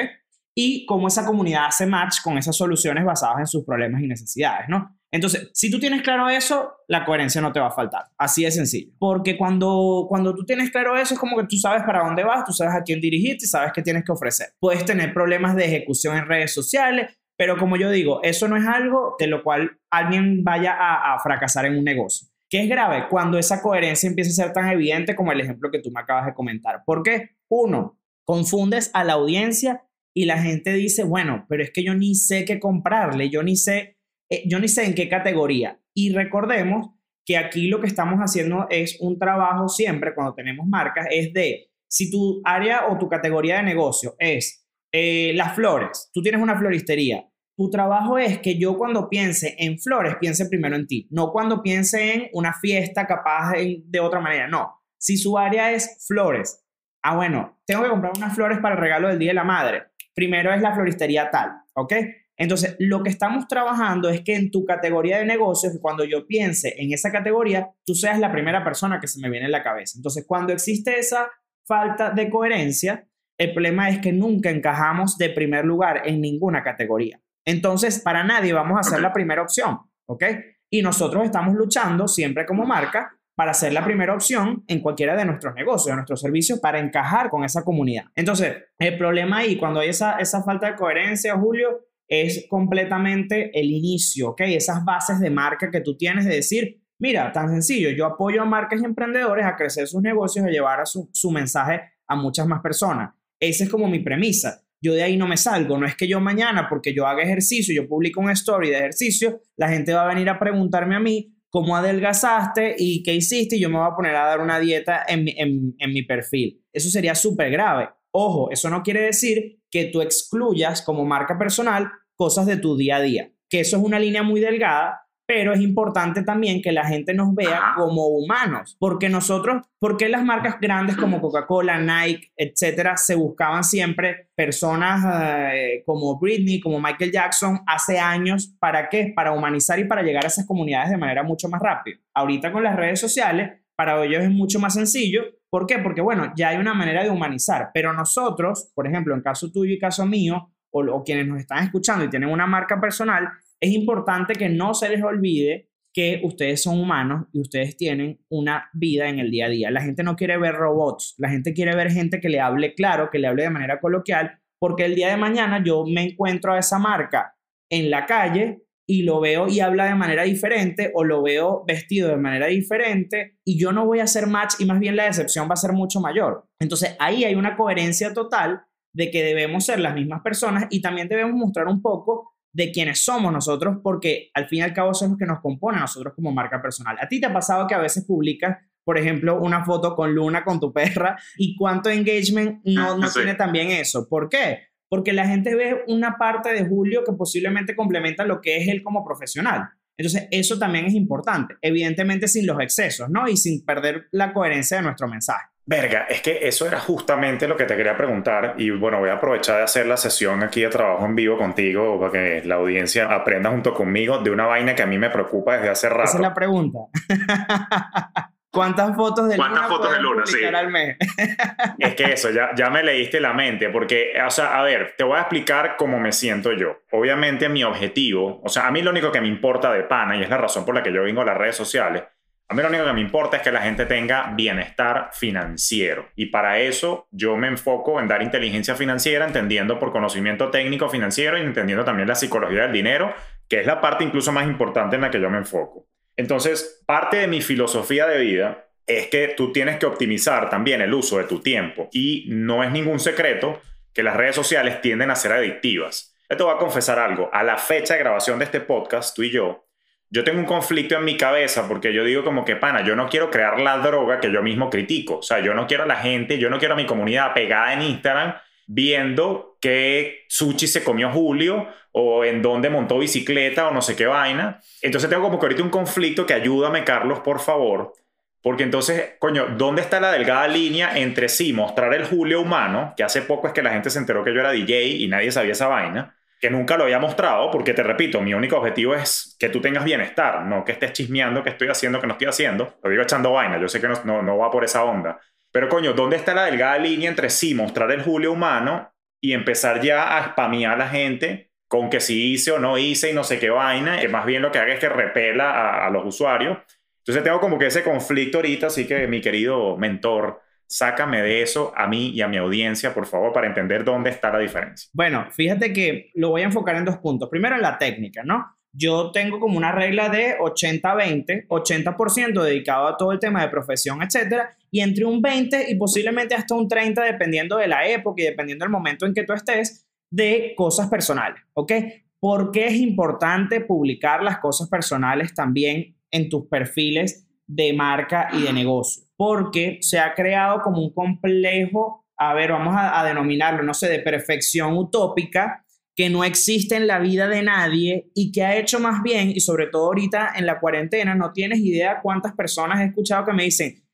Y cómo esa comunidad hace match con esas soluciones basadas en sus problemas y necesidades, ¿no? Entonces, si tú tienes claro eso, la coherencia no te va a faltar. Así de sencillo. Porque cuando, cuando tú tienes claro eso, es como que tú sabes para dónde vas, tú sabes a quién dirigirte y sabes qué tienes que ofrecer. Puedes tener problemas de ejecución en redes sociales, pero como yo digo, eso no es algo de lo cual alguien vaya a, fracasar en un negocio. ¿Qué es grave? Cuando esa coherencia empieza a ser tan evidente como el ejemplo que tú me acabas de comentar. ¿Por qué? Uno, confundes a la audiencia y la gente dice, bueno, pero es que yo ni sé qué comprarle, yo ni sé eh, yo ni sé en qué categoría. Y recordemos que aquí lo que estamos haciendo es un trabajo siempre cuando tenemos marcas, es de, si tu área o tu categoría de negocio es eh, las flores, tú tienes una floristería, tu trabajo es que yo cuando piense en flores, piense primero en ti, no cuando piense en una fiesta capaz de, de otra manera, no. Si su área es flores, ah, bueno, tengo que comprar unas flores para el regalo del Día de la Madre. Primero es la floristería tal, ¿ok? Entonces, lo que estamos trabajando es que en tu categoría de negocios, cuando yo piense en esa categoría, tú seas la primera persona que se me viene en la cabeza. Entonces, cuando existe esa falta de coherencia, el problema es que nunca encajamos de primer lugar en ninguna categoría. Entonces, para nadie vamos a ser la primera opción, ¿ok? Y nosotros estamos luchando siempre como marca para ser la primera opción en cualquiera de nuestros negocios, de nuestros servicios, para encajar con esa comunidad. Entonces, el problema ahí, cuando hay esa, esa falta de coherencia, Julio, es completamente el inicio, ¿ok? Esas bases de marca que tú tienes de decir, mira, tan sencillo, yo apoyo a marcas y emprendedores a crecer sus negocios, a llevar su, su mensaje a muchas más personas. Esa es como mi premisa. Yo de ahí no me salgo. No es que yo mañana, porque yo haga ejercicio, yo publico un story de ejercicio, la gente va a venir a preguntarme a mí cómo adelgazaste y qué hiciste y yo me voy a poner a dar una dieta en en, en mi perfil. Eso sería súper grave. Ojo, eso no quiere decir que tú excluyas como marca personal cosas de tu día a día, que eso es una línea muy delgada, pero es importante también que la gente nos vea como humanos, porque nosotros, porque las marcas grandes como Coca-Cola, Nike, etcétera, se buscaban siempre personas eh, como Britney, como Michael Jackson hace años, ¿para qué? Para humanizar y para llegar a esas comunidades de manera mucho más rápida. Ahorita con las redes sociales, para ellos es mucho más sencillo ¿Por qué? Porque, bueno, ya hay una manera de humanizar, pero nosotros, por ejemplo, en caso tuyo y caso mío, o, quienes nos están escuchando y tienen una marca personal, es importante que no se les olvide que ustedes son humanos y ustedes tienen una vida en el día a día. La gente no quiere ver robots, la gente quiere ver gente que le hable claro, que le hable de manera coloquial, porque el día de mañana yo me encuentro a esa marca en la calle y lo veo y habla de manera diferente o lo veo vestido de manera diferente y yo no voy a hacer match y más bien la decepción va a ser mucho mayor. Entonces ahí hay una coherencia total de que debemos ser las mismas personas y también debemos mostrar un poco de quiénes somos nosotros porque al fin y al cabo son los que nos componen a nosotros como marca personal. ¿A ti te ha pasado que a veces publicas, por ejemplo, una foto con Luna, con tu perra y cuánto engagement no, no tiene también eso? ¿Por qué? porque la gente ve una parte de Julio que posiblemente complementa lo que es él como profesional. Entonces, eso también es importante, evidentemente sin los excesos, ¿no? Y sin perder la coherencia de nuestro mensaje. Verga, es que eso era justamente lo que te quería preguntar y bueno, voy a aprovechar de hacer la sesión aquí de trabajo en vivo contigo para que la audiencia aprenda junto conmigo de una vaina que a mí me preocupa desde hace rato. Esa es la pregunta. ¿Cuántas fotos de ¿Cuántas fotos de luna, sí. al mes? es que eso, ya, ya me leíste la mente, porque, o sea, a ver, te voy a explicar cómo me siento yo. Obviamente mi objetivo, o sea, a mí lo único que me importa de pana, y es la razón por la que yo vengo a las redes sociales, a mí lo único que me importa es que la gente tenga bienestar financiero. Y para eso yo me enfoco en dar inteligencia financiera, entendiendo por conocimiento técnico financiero y entendiendo también la psicología del dinero, que es la parte incluso más importante en la que yo me enfoco. Entonces, parte de mi filosofía de vida es que tú tienes que optimizar también el uso de tu tiempo y no es ningún secreto que las redes sociales tienden a ser adictivas. Yo te voy a confesar algo, a la fecha de grabación de este podcast, tú y yo, yo tengo un conflicto en mi cabeza porque yo digo como que, pana, yo no quiero crear la droga que yo mismo critico. O sea, yo no quiero a la gente, yo no quiero a mi comunidad pegada en Instagram viendo que sushi se comió Julio o en dónde montó bicicleta o no sé qué vaina. Entonces tengo como que ahorita un conflicto que ayúdame, Carlos, por favor. Porque entonces, coño, ¿dónde está la delgada línea entre sí mostrar el Julio humano, que hace poco es que la gente se enteró que yo era DJ y nadie sabía esa vaina, que nunca lo había mostrado, porque te repito, mi único objetivo es que tú tengas bienestar, no que estés chismeando que estoy haciendo, que no estoy haciendo. Lo digo echando vaina, yo sé que no, no, no va por esa onda. Pero coño, ¿dónde está la delgada línea entre sí mostrar el Julio humano y empezar ya a spamear a la gente con que si hice o no hice y no sé qué vaina, que más bien lo que haga es que repela a, a los usuarios. Entonces tengo como que ese conflicto ahorita, así que mi querido mentor, sácame de eso a mí y a mi audiencia, por favor, para entender dónde está la diferencia. Bueno, fíjate que lo voy a enfocar en dos puntos. Primero en la técnica, ¿no? Yo tengo como una regla de 80-20, 80%, dedicado a todo el tema de profesión, etcétera, y entre un 20 y posiblemente hasta un 30, dependiendo de la época y dependiendo del momento en que tú estés, de cosas personales, ¿ok? ¿Por qué es importante publicar las cosas personales también en tus perfiles de marca y de negocio? Porque se ha creado como un complejo, a ver, vamos a, a denominarlo, no sé, de perfección utópica, que no existe en la vida de nadie y que ha hecho más bien, y sobre todo ahorita en la cuarentena, no tienes idea cuántas personas he escuchado que me dicen,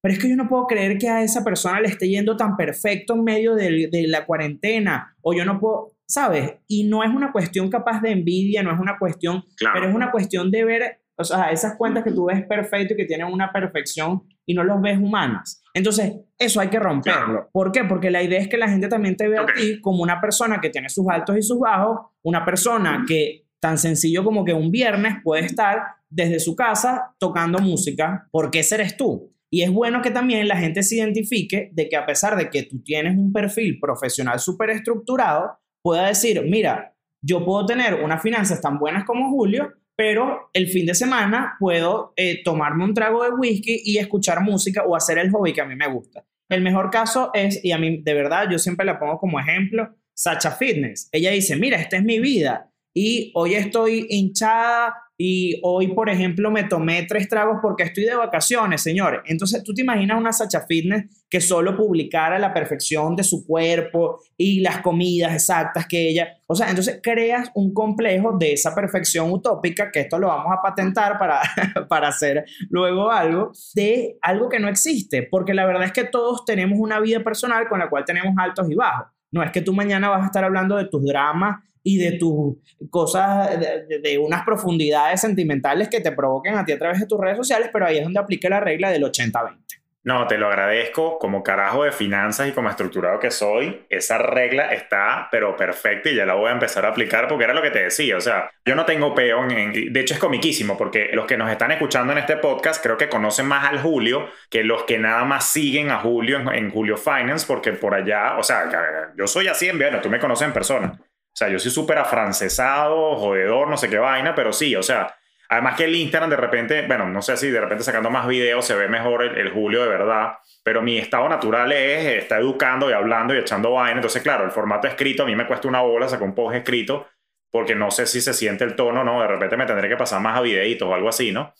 pero es que yo no puedo creer que a esa persona le esté yendo tan perfecto en medio de, de la cuarentena, o yo no puedo, ¿sabes? Y no es una cuestión capaz de envidia, no es una cuestión, Claro. pero es una cuestión de ver, o sea, esas cuentas que tú ves perfecto y que tienen una perfección y no los ves humanas. Entonces, eso hay que romperlo. ¿Por qué? Porque la idea es que la gente también te vea a ti como una persona que tiene sus altos y sus bajos, una persona que tan sencillo como que un viernes puede estar desde su casa tocando música, porque ese eres tú. Y es bueno que también la gente se identifique de que a pesar de que tú tienes un perfil profesional súper estructurado, pueda decir, mira, yo puedo tener unas finanzas tan buenas como Julio, pero el fin de semana puedo eh, tomarme un trago de whisky y escuchar música o hacer el hobby que a mí me gusta. El mejor caso es, y a mí de verdad yo siempre la pongo como ejemplo, Sacha Fitness. Ella dice, mira, esta es mi vida y hoy estoy hinchada y hoy, por ejemplo, me tomé tres tragos porque estoy de vacaciones, señores. Entonces, tú te imaginas una Sacha Fitness que solo publicara la perfección de su cuerpo y las comidas exactas que ella... O sea, entonces creas un complejo de esa perfección utópica, que esto lo vamos a patentar para, para hacer luego algo, de algo que no existe, porque la verdad es que todos tenemos una vida personal con la cual tenemos altos y bajos. No es que tú mañana vas a estar hablando de tus dramas y de tus cosas, de, de- unas profundidades sentimentales que te provoquen a ti a través de tus redes sociales, pero ahí es donde aplica la regla del 80-20. No, te lo agradezco. Como carajo de finanzas y como estructurado que soy, esa regla está, pero perfecta y ya la voy a empezar a aplicar porque era lo que te decía. O sea, yo no tengo peo en. en- de hecho, es comiquísimo porque los que nos están escuchando en este podcast creo que conocen más al Julio que los que nada más siguen a Julio en, en Julio Finance porque por allá, o sea, yo soy así en bueno, tú me conoces en persona. O sea, yo soy súper afrancesado, jodedor, no sé qué vaina, pero sí, o sea, además que el Instagram de repente, bueno, no sé si de repente sacando más videos se ve mejor el, el Julio de verdad, pero mi estado natural es estar educando y hablando y echando vaina. Entonces, claro, el formato escrito a mí me cuesta una bola sacar un post escrito porque no sé si se siente el tono, ¿no? De repente me tendré que pasar más a videitos o algo así, ¿no?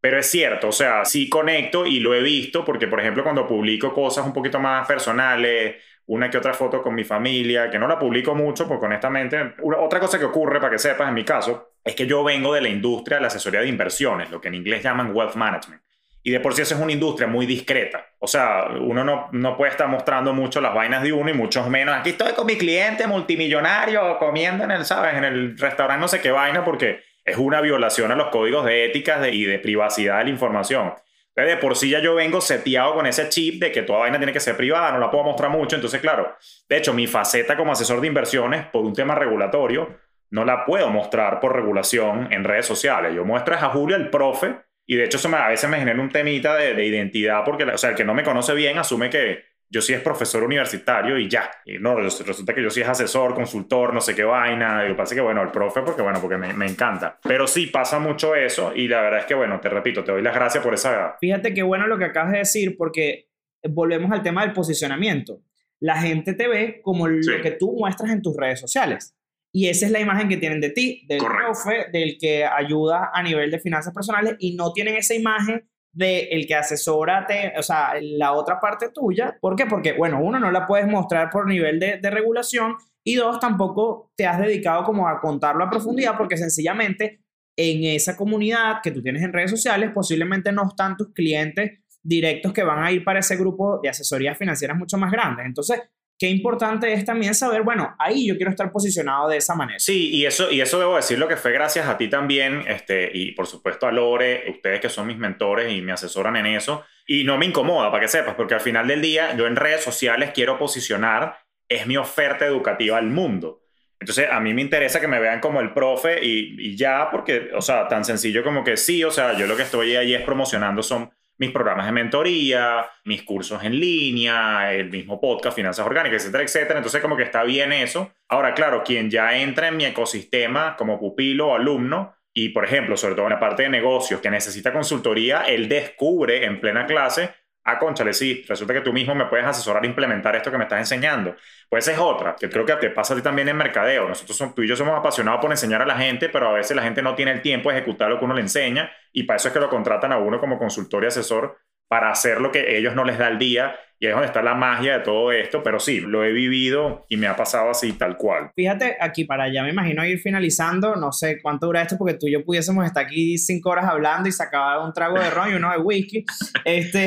Pero es cierto, o sea, sí conecto y lo he visto porque, por ejemplo, cuando publico cosas un poquito más personales, una que otra foto con mi familia, que no la publico mucho porque honestamente, una- otra cosa que ocurre, para que sepas, en mi caso, es que yo vengo de la industria de la asesoría de inversiones, lo que en inglés llaman wealth management. Y de por sí eso es una industria muy discreta. O sea, uno no, no puede estar mostrando mucho las vainas de uno y muchos menos. Aquí estoy con mi cliente multimillonario comiendo en el, ¿sabes? En el restaurante no sé qué vaina porque es una violación a los códigos de ética de- y de privacidad de la información. De por sí ya yo vengo seteado con ese chip de que toda vaina tiene que ser privada, no la puedo mostrar mucho. Entonces, claro, de hecho, mi faceta como asesor de inversiones por un tema regulatorio no la puedo mostrar por regulación en redes sociales. Yo muestro es a Julio el profe y de hecho eso me- a veces me genera un temita de, de identidad porque, o sea, el que no me conoce bien asume que yo sí es profesor universitario y ya. Y no, res- resulta que yo sí es asesor, consultor, no sé qué vaina. Y lo que pasa es que, bueno, el profe, porque, bueno, porque me, me encanta. Pero sí pasa mucho eso y la verdad es que, bueno, te repito, te doy las gracias por esa... Fíjate qué bueno lo que acabas de decir, porque volvemos al tema del posicionamiento. La gente te ve como Sí. lo que tú muestras en tus redes sociales. Y esa es la imagen que tienen de ti, del Correcto. profe, del que ayuda a nivel de finanzas personales, y no tienen esa imagen de el que asesora, te- o sea, la otra parte tuya. ¿Por qué? Porque, bueno, uno, no la puedes mostrar por nivel de, de regulación, y dos, tampoco te has dedicado como a contarlo a profundidad, porque sencillamente en esa comunidad que tú tienes en redes sociales, posiblemente no están tus clientes directos que van a ir para ese grupo de asesorías financieras mucho más grandes. Entonces, qué importante es también saber, bueno, ahí yo quiero estar posicionado de esa manera. Sí, y eso, y eso debo decir lo que fue gracias a ti también, este, y por supuesto a Lore, ustedes que son mis mentores y me asesoran en eso. Y no me incomoda, para que sepas, porque al final del día yo en redes sociales quiero posicionar, es mi oferta educativa al mundo. Entonces, a mí me interesa que me vean como el profe y, y, ya, porque, o sea, tan sencillo como que sí, o sea, yo lo que estoy ahí es promocionando son mis programas de mentoría, mis cursos en línea, el mismo podcast, finanzas orgánicas, etcétera, etcétera. Entonces, como que está bien eso. Ahora, claro, quien ya entra en mi ecosistema como pupilo o alumno, y por ejemplo, sobre todo en la parte de negocios, que necesita consultoría, él descubre en plena clase ah, conchale, sí, resulta que tú mismo me puedes asesorar a implementar esto que me estás enseñando. Pues es otra, que creo que te pasa a ti también en mercadeo. Nosotros somos, tú y yo somos apasionados por enseñar a la gente, pero a veces la gente no tiene el tiempo de ejecutar lo que uno le enseña y para eso es que lo contratan a uno como consultor y asesor para hacer lo que ellos no les da el día y es donde está la magia de todo esto, pero sí, lo he vivido y me ha pasado así tal cual. Fíjate, aquí para allá me imagino ir finalizando, no sé cuánto dura esto porque tú y yo pudiésemos estar aquí cinco horas hablando y sacar un trago de ron y uno de whisky, este,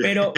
pero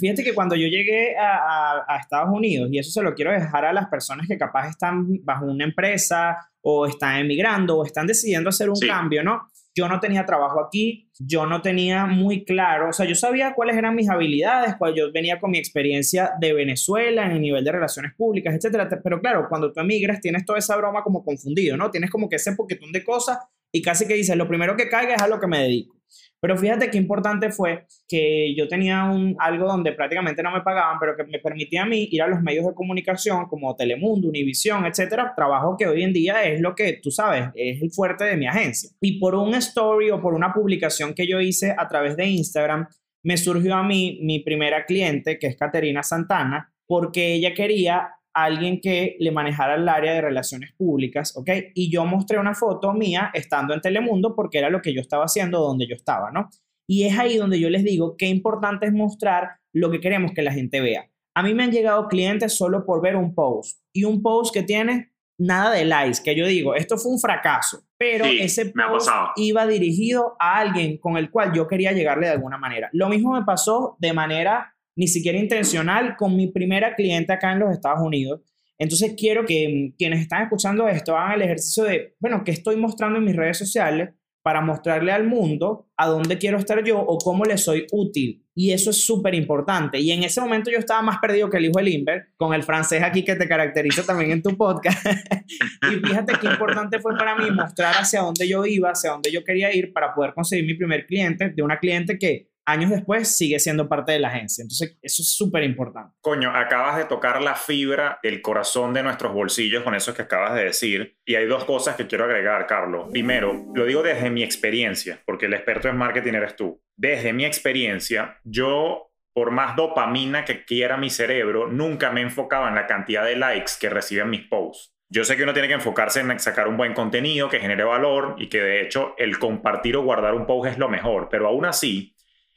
fíjate que cuando yo llegué a, a, Estados Unidos, y eso se lo quiero dejar a las personas que capaz están bajo una empresa o están emigrando o están decidiendo hacer un cambio, ¿no? Yo no tenía trabajo aquí, yo no tenía muy claro, o sea, yo sabía cuáles eran mis habilidades, cuál yo venía con mi experiencia de Venezuela en el nivel de relaciones públicas, etcétera, pero claro, cuando tú emigras tienes toda esa broma como confundido, ¿no? Tienes como que ese poquetón de cosas y casi que dices, lo primero que caiga es a lo que me dedico. Pero fíjate qué importante fue que yo tenía un, algo donde prácticamente no me pagaban, pero que me permitía a mí ir a los medios de comunicación como Telemundo, Univisión, etcétera, trabajo que hoy en día es lo que tú sabes, es el fuerte de mi agencia. Y por un story o por una publicación que yo hice a través de Instagram, me surgió a mí mi primera cliente, que es Caterina Santana, porque ella quería alguien que le manejara el área de relaciones públicas, ¿ok? Y yo mostré una foto mía estando en Telemundo porque era lo que yo estaba haciendo donde yo estaba, ¿no? Y es ahí donde yo les digo qué importante es mostrar lo que queremos que la gente vea. A mí me han llegado clientes solo por ver un post y un post que tiene nada de likes, que yo digo, esto fue un fracaso, pero ese post iba dirigido a alguien con el cual yo quería llegarle de alguna manera. Lo mismo me pasó de manera ni siquiera intencional con mi primera cliente acá en los Estados Unidos. Entonces quiero que mm, quienes están escuchando esto hagan el ejercicio de, bueno, ¿qué estoy mostrando en mis redes sociales para mostrarle al mundo a dónde quiero estar yo o cómo le soy útil? Y eso es súper importante. Y en ese momento yo estaba más perdido que el hijo de Limber, con el francés aquí que te caracteriza también en tu podcast. y fíjate qué importante fue para mí mostrar hacia dónde yo iba, hacia dónde yo quería ir para poder conseguir mi primer cliente, de una cliente que años después sigue siendo parte de la agencia. Entonces, eso es súper importante. Coño, acabas de tocar la fibra, el corazón de nuestros bolsillos con eso que acabas de decir. Y hay dos cosas que quiero agregar, Carlos. Primero, lo digo desde mi experiencia, porque el experto en marketing eres tú. Desde mi experiencia, yo, por más dopamina que quiera mi cerebro, nunca me enfocaba en la cantidad de likes que reciben mis posts. Yo sé que uno tiene que enfocarse en sacar un buen contenido que genere valor y que de hecho el compartir o guardar un post es lo mejor, pero aún así,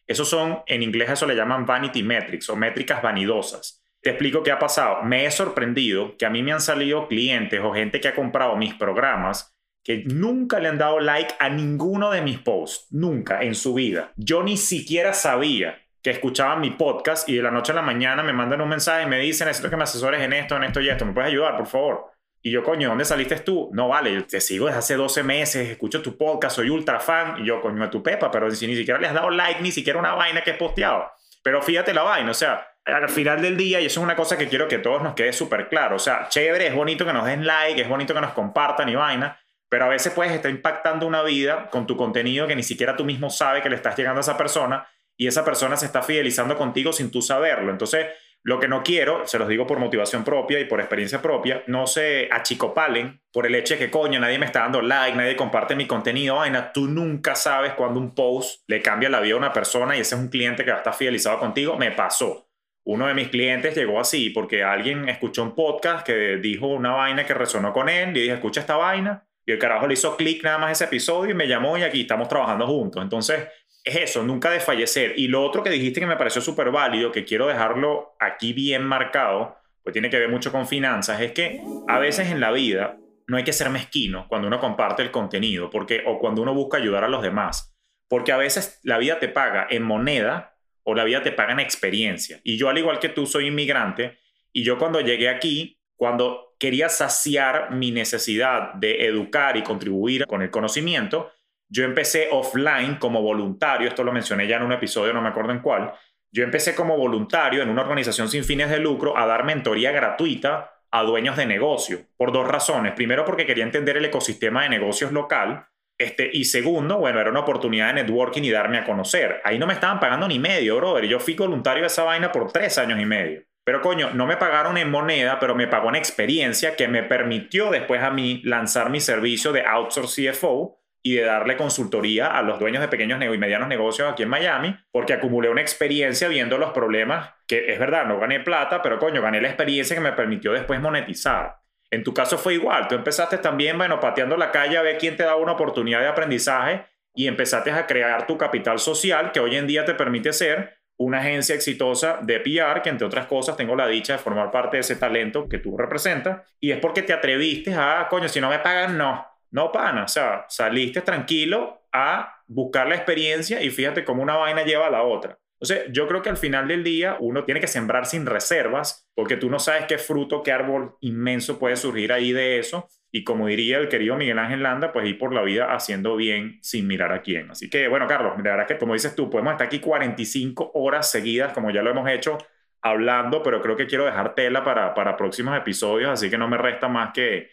esos son, en inglés eso le llaman vanity metrics o métricas vanidosas. Te explico qué ha pasado. Me he sorprendido que a mí me han salido clientes o gente que ha comprado mis programas que nunca le han dado like a ninguno de mis posts, nunca en su vida. Yo ni siquiera sabía que escuchaban mi podcast y de la noche a la mañana me mandan un mensaje y me dicen, necesito que me asesores en esto, en esto y esto, ¿me puedes ayudar, por favor? Y yo, coño, ¿dónde saliste tú? No, vale, yo te sigo desde hace 12 meses, escucho tu podcast, soy ultra fan. Y yo, coño, a tu pepa, pero si ni siquiera le has dado like, ni siquiera una vaina que he posteado. Pero fíjate la vaina, o sea, al final del día, y eso es una cosa que quiero que todos nos quede súper claro, o sea, chévere, es bonito que nos den like, es bonito que nos compartan y vaina, pero a veces puedes estar impactando una vida con tu contenido que ni siquiera tú mismo sabes que le estás llegando a esa persona y esa persona se está fidelizando contigo sin tú saberlo. Entonces, lo que no quiero, se los digo por motivación propia y por experiencia propia, no se achicopalen por el hecho de que, coño, nadie me está dando like, nadie comparte mi contenido, vaina. Tú nunca sabes cuando un post le cambia la vida a una persona y ese es un cliente que va a estar fidelizado contigo. Me pasó. Uno de mis clientes llegó así porque alguien escuchó un podcast que dijo una vaina que resonó con él y dije, escucha esta vaina. Y el carajo le hizo clic nada más ese episodio y me llamó y aquí estamos trabajando juntos. Entonces, es eso, nunca desfallecer. Y lo otro que dijiste que me pareció súper válido, que quiero dejarlo aquí bien marcado, pues tiene que ver mucho con finanzas, es que a veces en la vida no hay que ser mezquino cuando uno comparte el contenido porque, o cuando uno busca ayudar a los demás. Porque a veces la vida te paga en moneda o la vida te paga en experiencia. Y yo, al igual que tú, soy inmigrante Y yo cuando llegué aquí, cuando quería saciar mi necesidad de educar y contribuir con el conocimiento, yo empecé offline como voluntario, esto lo mencioné ya en un episodio, no me acuerdo en cuál, yo empecé como voluntario en una organización sin fines de lucro a dar mentoría gratuita a dueños de negocio, por dos razones. Primero, porque quería entender el ecosistema de negocios local. Este, y segundo, bueno, era una oportunidad de networking y darme a conocer. Ahí no me estaban pagando ni medio, brother. Yo fui voluntario de esa vaina por tres años y medio. Pero coño, no me pagaron en moneda, pero me pagó en experiencia que me permitió después a mí lanzar mi servicio de outsource CFO y de darle consultoría a los dueños de pequeños y medianos negocios aquí en Miami, porque acumulé una experiencia viendo los problemas, que es verdad, no gané plata, pero coño, gané la experiencia que me permitió después monetizar. En tu caso fue igual, tú empezaste también, bueno, pateando la calle a ver quién te daba una oportunidad de aprendizaje y empezaste a crear tu capital social que hoy en día te permite ser una agencia exitosa de PR, que entre otras cosas tengo la dicha de formar parte de ese talento que tú representas, y es porque te atreviste a, coño, si no me pagan, no, no, pana, o sea, saliste tranquilo a buscar la experiencia y fíjate cómo una vaina lleva a la otra. Entonces, yo creo que al final del día uno tiene que sembrar sin reservas, porque tú no sabes qué fruto, qué árbol inmenso puede surgir ahí de eso. Y como diría el querido Miguel Ángel Landa, pues ir por la vida haciendo bien sin mirar a quién. Así que, bueno, Carlos, de verdad que como dices tú, podemos estar aquí 45 horas seguidas, como ya lo hemos hecho, hablando, pero creo que quiero dejar tela para, para próximos episodios, así que no me resta más que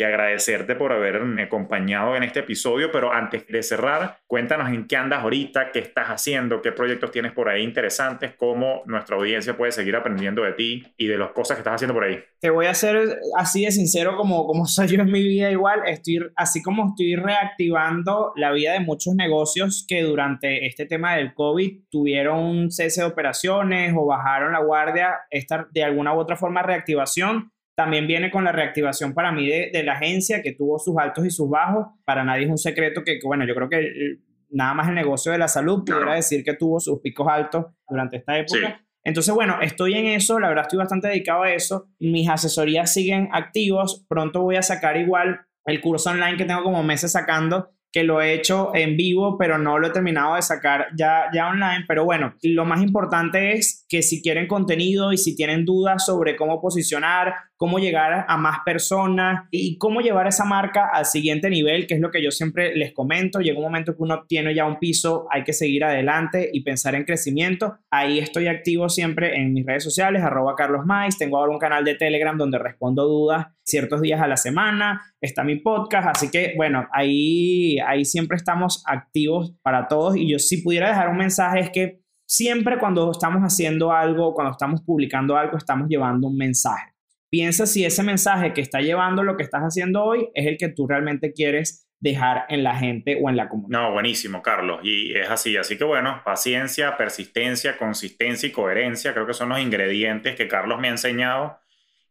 que agradecerte por haberme acompañado en este episodio, pero antes de cerrar, cuéntanos en qué andas ahorita, qué estás haciendo, qué proyectos tienes por ahí interesantes, cómo nuestra audiencia puede seguir aprendiendo de ti y de las cosas que estás haciendo por ahí. Te voy a ser así de sincero como, como soy yo en mi vida igual, estoy, así como estoy reactivando la vida de muchos negocios que durante este tema del COVID tuvieron un cese de operaciones o bajaron la guardia, esta de alguna u otra forma reactivación también viene con la reactivación para mí de, la agencia, que tuvo sus altos y sus bajos. Para nadie es un secreto que, bueno, yo creo que nada más el negocio de la salud pudiera decir que tuvo sus picos altos durante esta época. Entonces, bueno, estoy en eso, la verdad estoy bastante dedicado a eso. Mis asesorías siguen activos. Pronto voy a sacar igual el curso online que tengo como meses sacando que lo he hecho en vivo, pero no lo he terminado de sacar ya, ya online. Pero bueno, lo más importante es que si quieren contenido y si tienen dudas sobre cómo posicionar, cómo llegar a más personas y cómo llevar esa marca al siguiente nivel, que es lo que yo siempre les comento. Llega un momento que uno tiene ya un piso, hay que seguir adelante y pensar en crecimiento. Ahí estoy activo siempre en mis redes sociales, arroba Carlos Mais. Tengo ahora un canal de Telegram donde respondo dudas ciertos días a la semana. Está mi podcast, así que bueno, ahí, ahí siempre estamos activos para todos. Y yo si pudiera dejar un mensaje es que siempre cuando estamos haciendo algo, cuando estamos publicando algo, estamos llevando un mensaje Piensa si ese mensaje que está llevando lo que estás haciendo hoy es el que tú realmente quieres dejar en la gente o en la comunidad. No, buenísimo, Carlos. Y es así. Así que bueno, paciencia, persistencia, consistencia y coherencia, creo que son los ingredientes que Carlos me ha enseñado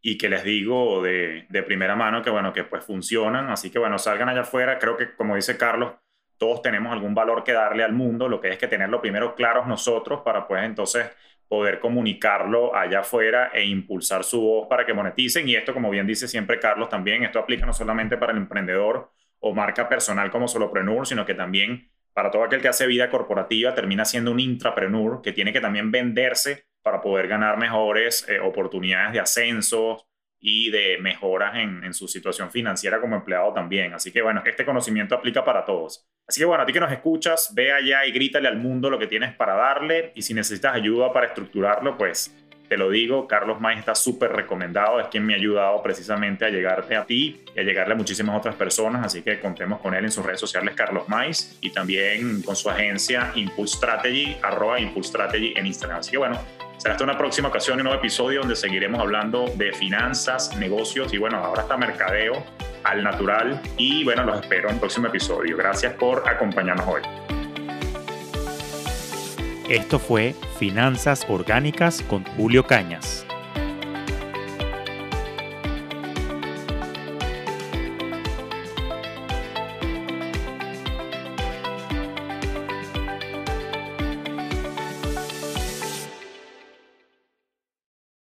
y que les digo de, de primera mano que bueno, que pues funcionan. Así que bueno, salgan allá afuera. Creo que como dice Carlos, todos tenemos algún valor que darle al mundo, lo que es que tenerlo primero claros nosotros para pues entonces poder comunicarlo allá afuera e impulsar su voz para que moneticen. Y esto, como bien dice siempre Carlos, también esto aplica no solamente para el emprendedor o marca personal como solopreneur, sino que también para todo aquel que hace vida corporativa termina siendo un intrapreneur que tiene que también venderse para poder ganar mejores eh, oportunidades de ascenso y de mejoras en, en su situación financiera como empleado también. Así que bueno, este conocimiento aplica para todos. Así que bueno, a ti que nos escuchas, ve allá y grítale al mundo lo que tienes para darle y si necesitas ayuda para estructurarlo, pues te lo digo, Carlos May está súper recomendado, es quien me ha ayudado precisamente a llegarte a ti y a llegarle a muchísimas otras personas, así que contemos con él en sus redes sociales, Carlos Mais, y también con su agencia Impulse Strategy, arroba Impulse Strategy en Instagram. Así que bueno, será hasta una próxima ocasión y un nuevo episodio donde seguiremos hablando de finanzas, negocios y bueno, ahora está mercadeo al natural. Y bueno, los espero en el próximo episodio. Gracias por acompañarnos hoy. Esto fue Finanzas Orgánicas con Julio Cañas.